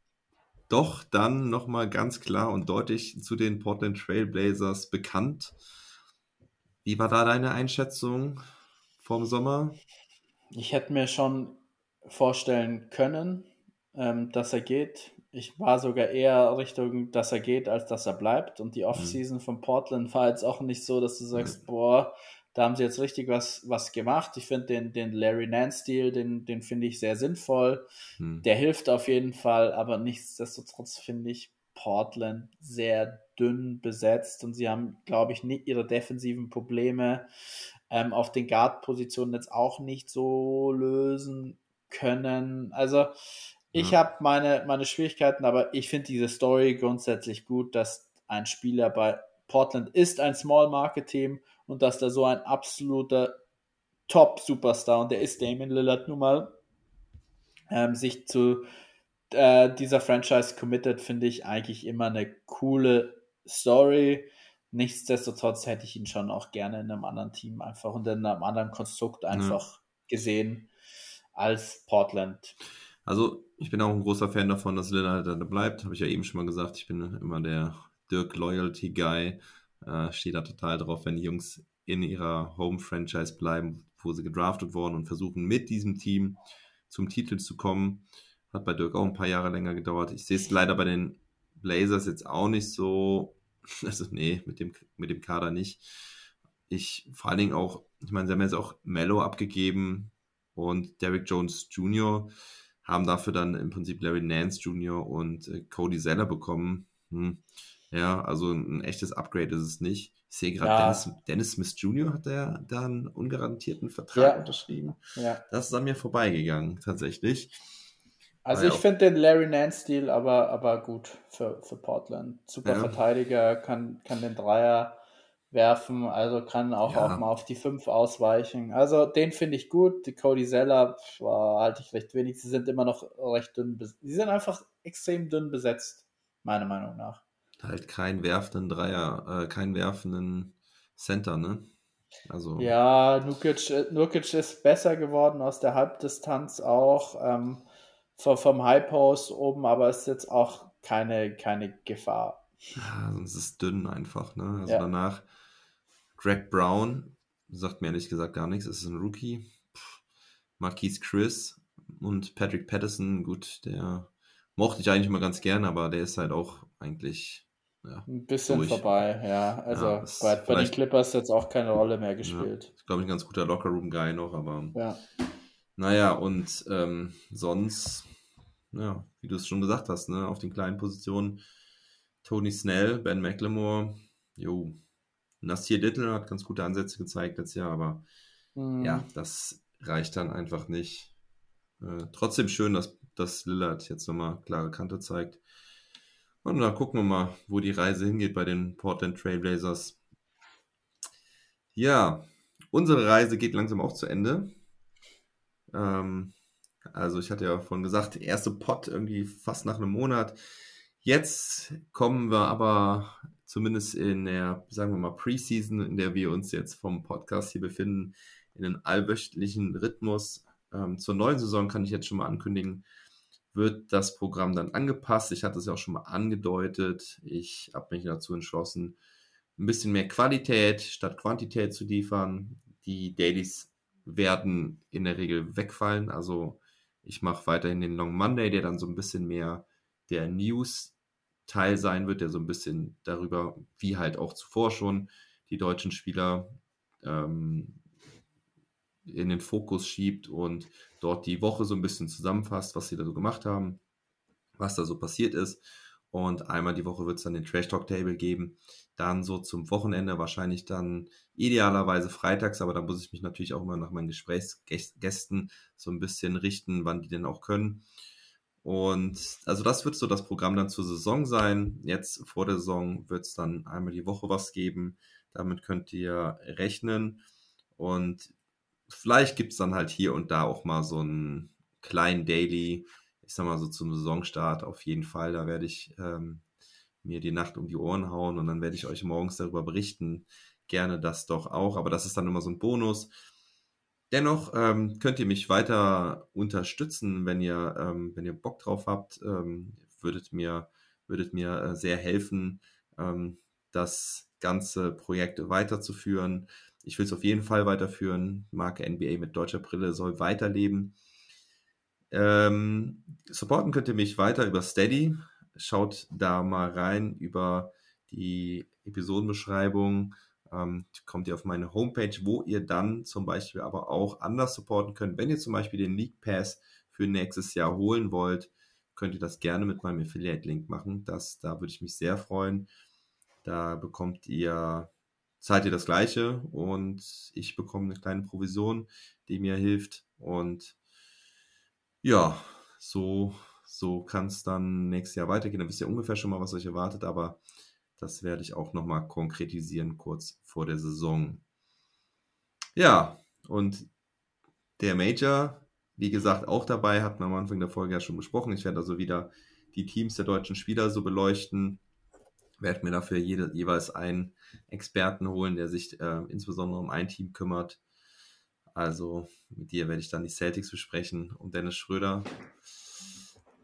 Speaker 2: doch dann nochmal ganz klar und deutlich zu den Portland Trailblazers bekannt. Wie war da deine Einschätzung vom Sommer?
Speaker 4: Ich hätte mir schon vorstellen können, ähm, dass er geht. Ich war sogar eher Richtung, dass er geht, als dass er bleibt. Und die mhm. Offseason mhm. von Portland war jetzt auch nicht so, dass du sagst, mhm. boah, da haben sie jetzt richtig was, was gemacht. Ich finde den, den Larry Nance-Stil, den, den finde ich sehr sinnvoll. Mhm. Der hilft auf jeden Fall, aber nichtsdestotrotz finde ich Portland sehr dünn besetzt und sie haben, glaube ich, nicht ihre defensiven Probleme ähm, auf den Guard-Positionen jetzt auch nicht so lösen können. Also ich ja. habe meine, meine Schwierigkeiten, aber ich finde diese Story grundsätzlich gut, dass ein Spieler bei Portland ist ein Small Market Team und dass da so ein absoluter Top Superstar und der ist Damon Lillard nun mal ähm, sich zu äh, dieser Franchise committed, finde ich eigentlich immer eine coole Story. Nichtsdestotrotz hätte ich ihn schon auch gerne in einem anderen Team einfach und in einem anderen Konstrukt einfach ja. gesehen als Portland.
Speaker 2: Also ich bin auch ein großer Fan davon, dass Lillard da bleibt. Habe ich ja eben schon mal gesagt. Ich bin immer der Dirk Loyalty Guy. Äh, stehe da total drauf, wenn die Jungs in ihrer Home-Franchise bleiben, wo sie gedraftet wurden und versuchen mit diesem Team zum Titel zu kommen. Hat bei Dirk auch ein paar Jahre länger gedauert. Ich sehe es leider bei den Blazers jetzt auch nicht so. [laughs] Also, nee, mit dem, mit dem Kader nicht. Ich vor allen Dingen auch, ich meine, sie haben jetzt auch Mello abgegeben und Derrick Jones Jr haben dafür dann im Prinzip Larry Nance Jr. und äh, Cody Zeller bekommen. Hm. Ja, also ein echtes Upgrade ist es nicht. Ich sehe gerade, ja. Dennis, Dennis, Smith Jr. hat der da einen ungarantierten Vertrag ja. unterschrieben. Ja. Das ist an mir vorbeigegangen, tatsächlich.
Speaker 4: Also ich finde den Larry Nance-Stil aber, aber gut für, für Portland. Super ja. Verteidiger, kann, kann den Dreier werfen, also kann auch, ja. auch mal auf die 5 ausweichen. Also den finde ich gut. Die Cody Zeller halte ich recht wenig. Sie sind immer noch recht dünn. Sie sind einfach extrem dünn besetzt, meiner Meinung nach.
Speaker 2: Halt keinen werfenden Dreier, äh, keinen werfenden Center, ne?
Speaker 4: Also. Ja, Nukic, äh, Nukic ist besser geworden aus der Halbdistanz auch. Ähm, vom High Post oben, aber ist jetzt auch keine, keine Gefahr.
Speaker 2: Ja, sonst ist es dünn einfach, ne? Also ja. danach Greg Brown, sagt mir ehrlich gesagt gar nichts, ist ein Rookie. Marquise Chris und Patrick Patterson, gut, der mochte ich eigentlich immer ganz gern, aber der ist halt auch eigentlich ja,
Speaker 4: ein bisschen durch. vorbei, ja. Also ja, bei, bei den Clippers jetzt auch keine Rolle mehr gespielt. Ja,
Speaker 2: ist, glaube ich, ein ganz guter Lockerroom-Guy noch, aber ja. naja, und ähm, sonst ja, wie du es schon gesagt hast, ne, auf den kleinen Positionen Tony Snell, Ben McLemore, jo, Nasir Little hat ganz gute Ansätze gezeigt letztes Jahr, aber mhm. ja, das reicht dann einfach nicht. Äh, trotzdem schön, dass, dass Lillard jetzt nochmal klare Kante zeigt. Und dann gucken wir mal, wo die Reise hingeht bei den Portland Trailblazers. Ja, unsere Reise geht langsam auch zu Ende. Ähm, also ich hatte ja vorhin gesagt, erste Pot irgendwie fast nach einem Monat. Jetzt kommen wir aber zumindest in der, sagen wir mal, Preseason, in der wir uns jetzt vom Podcast hier befinden, in einem allwöchentlichen Rhythmus. Ähm, zur neuen Saison kann ich jetzt schon mal ankündigen, wird das Programm dann angepasst. Ich hatte es ja auch schon mal angedeutet. Ich habe mich dazu entschlossen, ein bisschen mehr Qualität statt Quantität zu liefern. Die Dailies werden in der Regel wegfallen. Also ich mache weiterhin den Long Monday, der dann so ein bisschen mehr der News-Teil sein wird, der so ein bisschen darüber, wie halt auch zuvor schon die deutschen Spieler ähm, in den Fokus schiebt und dort die Woche so ein bisschen zusammenfasst, was sie da so gemacht haben, was da so passiert ist. Und einmal die Woche wird es dann den Trash Talk Table geben. Dann so zum Wochenende wahrscheinlich dann idealerweise freitags, aber da muss ich mich natürlich auch immer nach meinen Gesprächsgästen so ein bisschen richten, wann die denn auch können. Und also das wird so das Programm dann zur Saison sein. Jetzt vor der Saison wird es dann einmal die Woche was geben. Damit könnt ihr rechnen. Und vielleicht gibt es dann halt hier und da auch mal so einen kleinen Daily, ich sag mal so zum Saisonstart auf jeden Fall. Da werde ich ähm, mir die Nacht um die Ohren hauen und dann werde ich euch morgens darüber berichten. Gerne das doch auch, aber das ist dann immer so ein Bonus. Dennoch ähm, könnt ihr mich weiter unterstützen, wenn ihr, ähm, wenn ihr Bock drauf habt. Ähm, würdet mir, würdet mir äh, sehr helfen, ähm, das ganze Projekt weiterzuführen. Ich will es auf jeden Fall weiterführen. Marke NBA mit deutscher Brille soll weiterleben. Ähm, supporten könnt ihr mich weiter über Steady. Schaut da mal rein über die Episodenbeschreibung. Ähm, kommt ihr auf meine Homepage, wo ihr dann zum Beispiel aber auch anders supporten könnt. Wenn ihr zum Beispiel den League Pass für nächstes Jahr holen wollt, könnt ihr das gerne mit meinem Affiliate-Link machen. Das, da würde ich mich sehr freuen. Da bekommt ihr, zahlt ihr das Gleiche und ich bekomme eine kleine Provision, die mir hilft. Und ja, so, so kann es dann nächstes Jahr weitergehen. Dann wisst ihr ungefähr schon mal, was euch erwartet, aber das werde ich auch nochmal konkretisieren kurz vor der Saison. Ja, und der Major, wie gesagt, auch dabei, hatten wir am Anfang der Folge ja schon besprochen. Ich werde also wieder die Teams der deutschen Spieler so beleuchten. Werde mir dafür jede, jeweils einen Experten holen, der sich äh, insbesondere um ein Team kümmert. Also mit dir werde ich dann die Celtics besprechen und Dennis Schröder.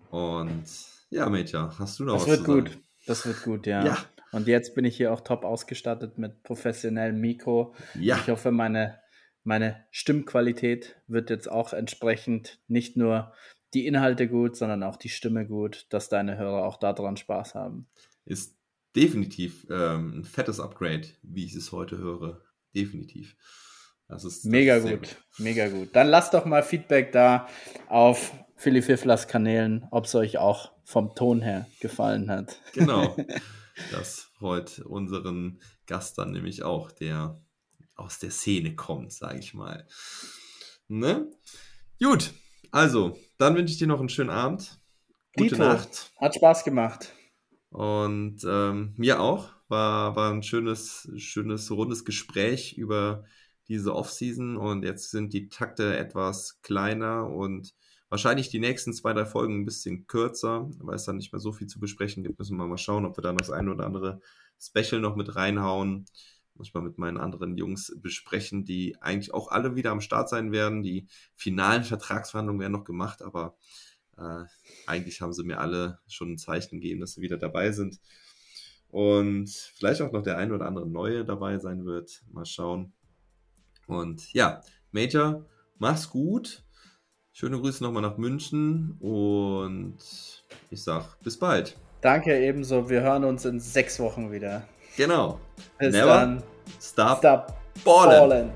Speaker 2: Und ja, Mädchen, hast du noch
Speaker 4: das was zu sagen? Das wird gut. Das wird gut, ja. ja. Und jetzt bin ich hier auch top ausgestattet mit professionellem Mikro. Ja. Ich hoffe, meine, meine Stimmqualität wird jetzt auch entsprechend nicht nur die Inhalte gut, sondern auch die Stimme gut, dass deine Hörer auch daran Spaß haben.
Speaker 2: Ist definitiv ähm, ein fettes Upgrade, wie ich es heute höre. Definitiv. Das ist, das
Speaker 4: mega gut. gut, mega gut. Dann lasst doch mal Feedback da auf Philly Fifflers Kanälen, ob es euch auch vom Ton her gefallen hat.
Speaker 2: Genau. [laughs] Das freut unseren Gast dann nämlich auch, der aus der Szene kommt, sage ich mal. Ne? Gut, also, dann wünsche ich dir noch einen schönen Abend.
Speaker 4: Gute Dito. Nacht. Hat Spaß gemacht.
Speaker 2: Und ähm, mir auch. War, war ein schönes, schönes, rundes Gespräch über diese Offseason. Und jetzt sind die Takte etwas kleiner und wahrscheinlich die nächsten zwei, drei Folgen ein bisschen kürzer, weil es dann nicht mehr so viel zu besprechen gibt. Müssen wir mal schauen, ob wir dann das eine oder andere Special noch mit reinhauen. Muss ich mal mit meinen anderen Jungs besprechen, die eigentlich auch alle wieder am Start sein werden. Die finalen Vertragsverhandlungen werden noch gemacht, aber äh, eigentlich haben sie mir alle schon ein Zeichen gegeben, dass sie wieder dabei sind. Und vielleicht auch noch der ein oder andere neue dabei sein wird. Mal schauen. Und ja, Major, mach's gut. Schöne Grüße nochmal nach München und ich sag bis bald.
Speaker 4: Danke ebenso. Wir hören uns in sechs Wochen wieder.
Speaker 2: Genau.
Speaker 4: Bis Never dann.
Speaker 2: Stop, stop balling. balling.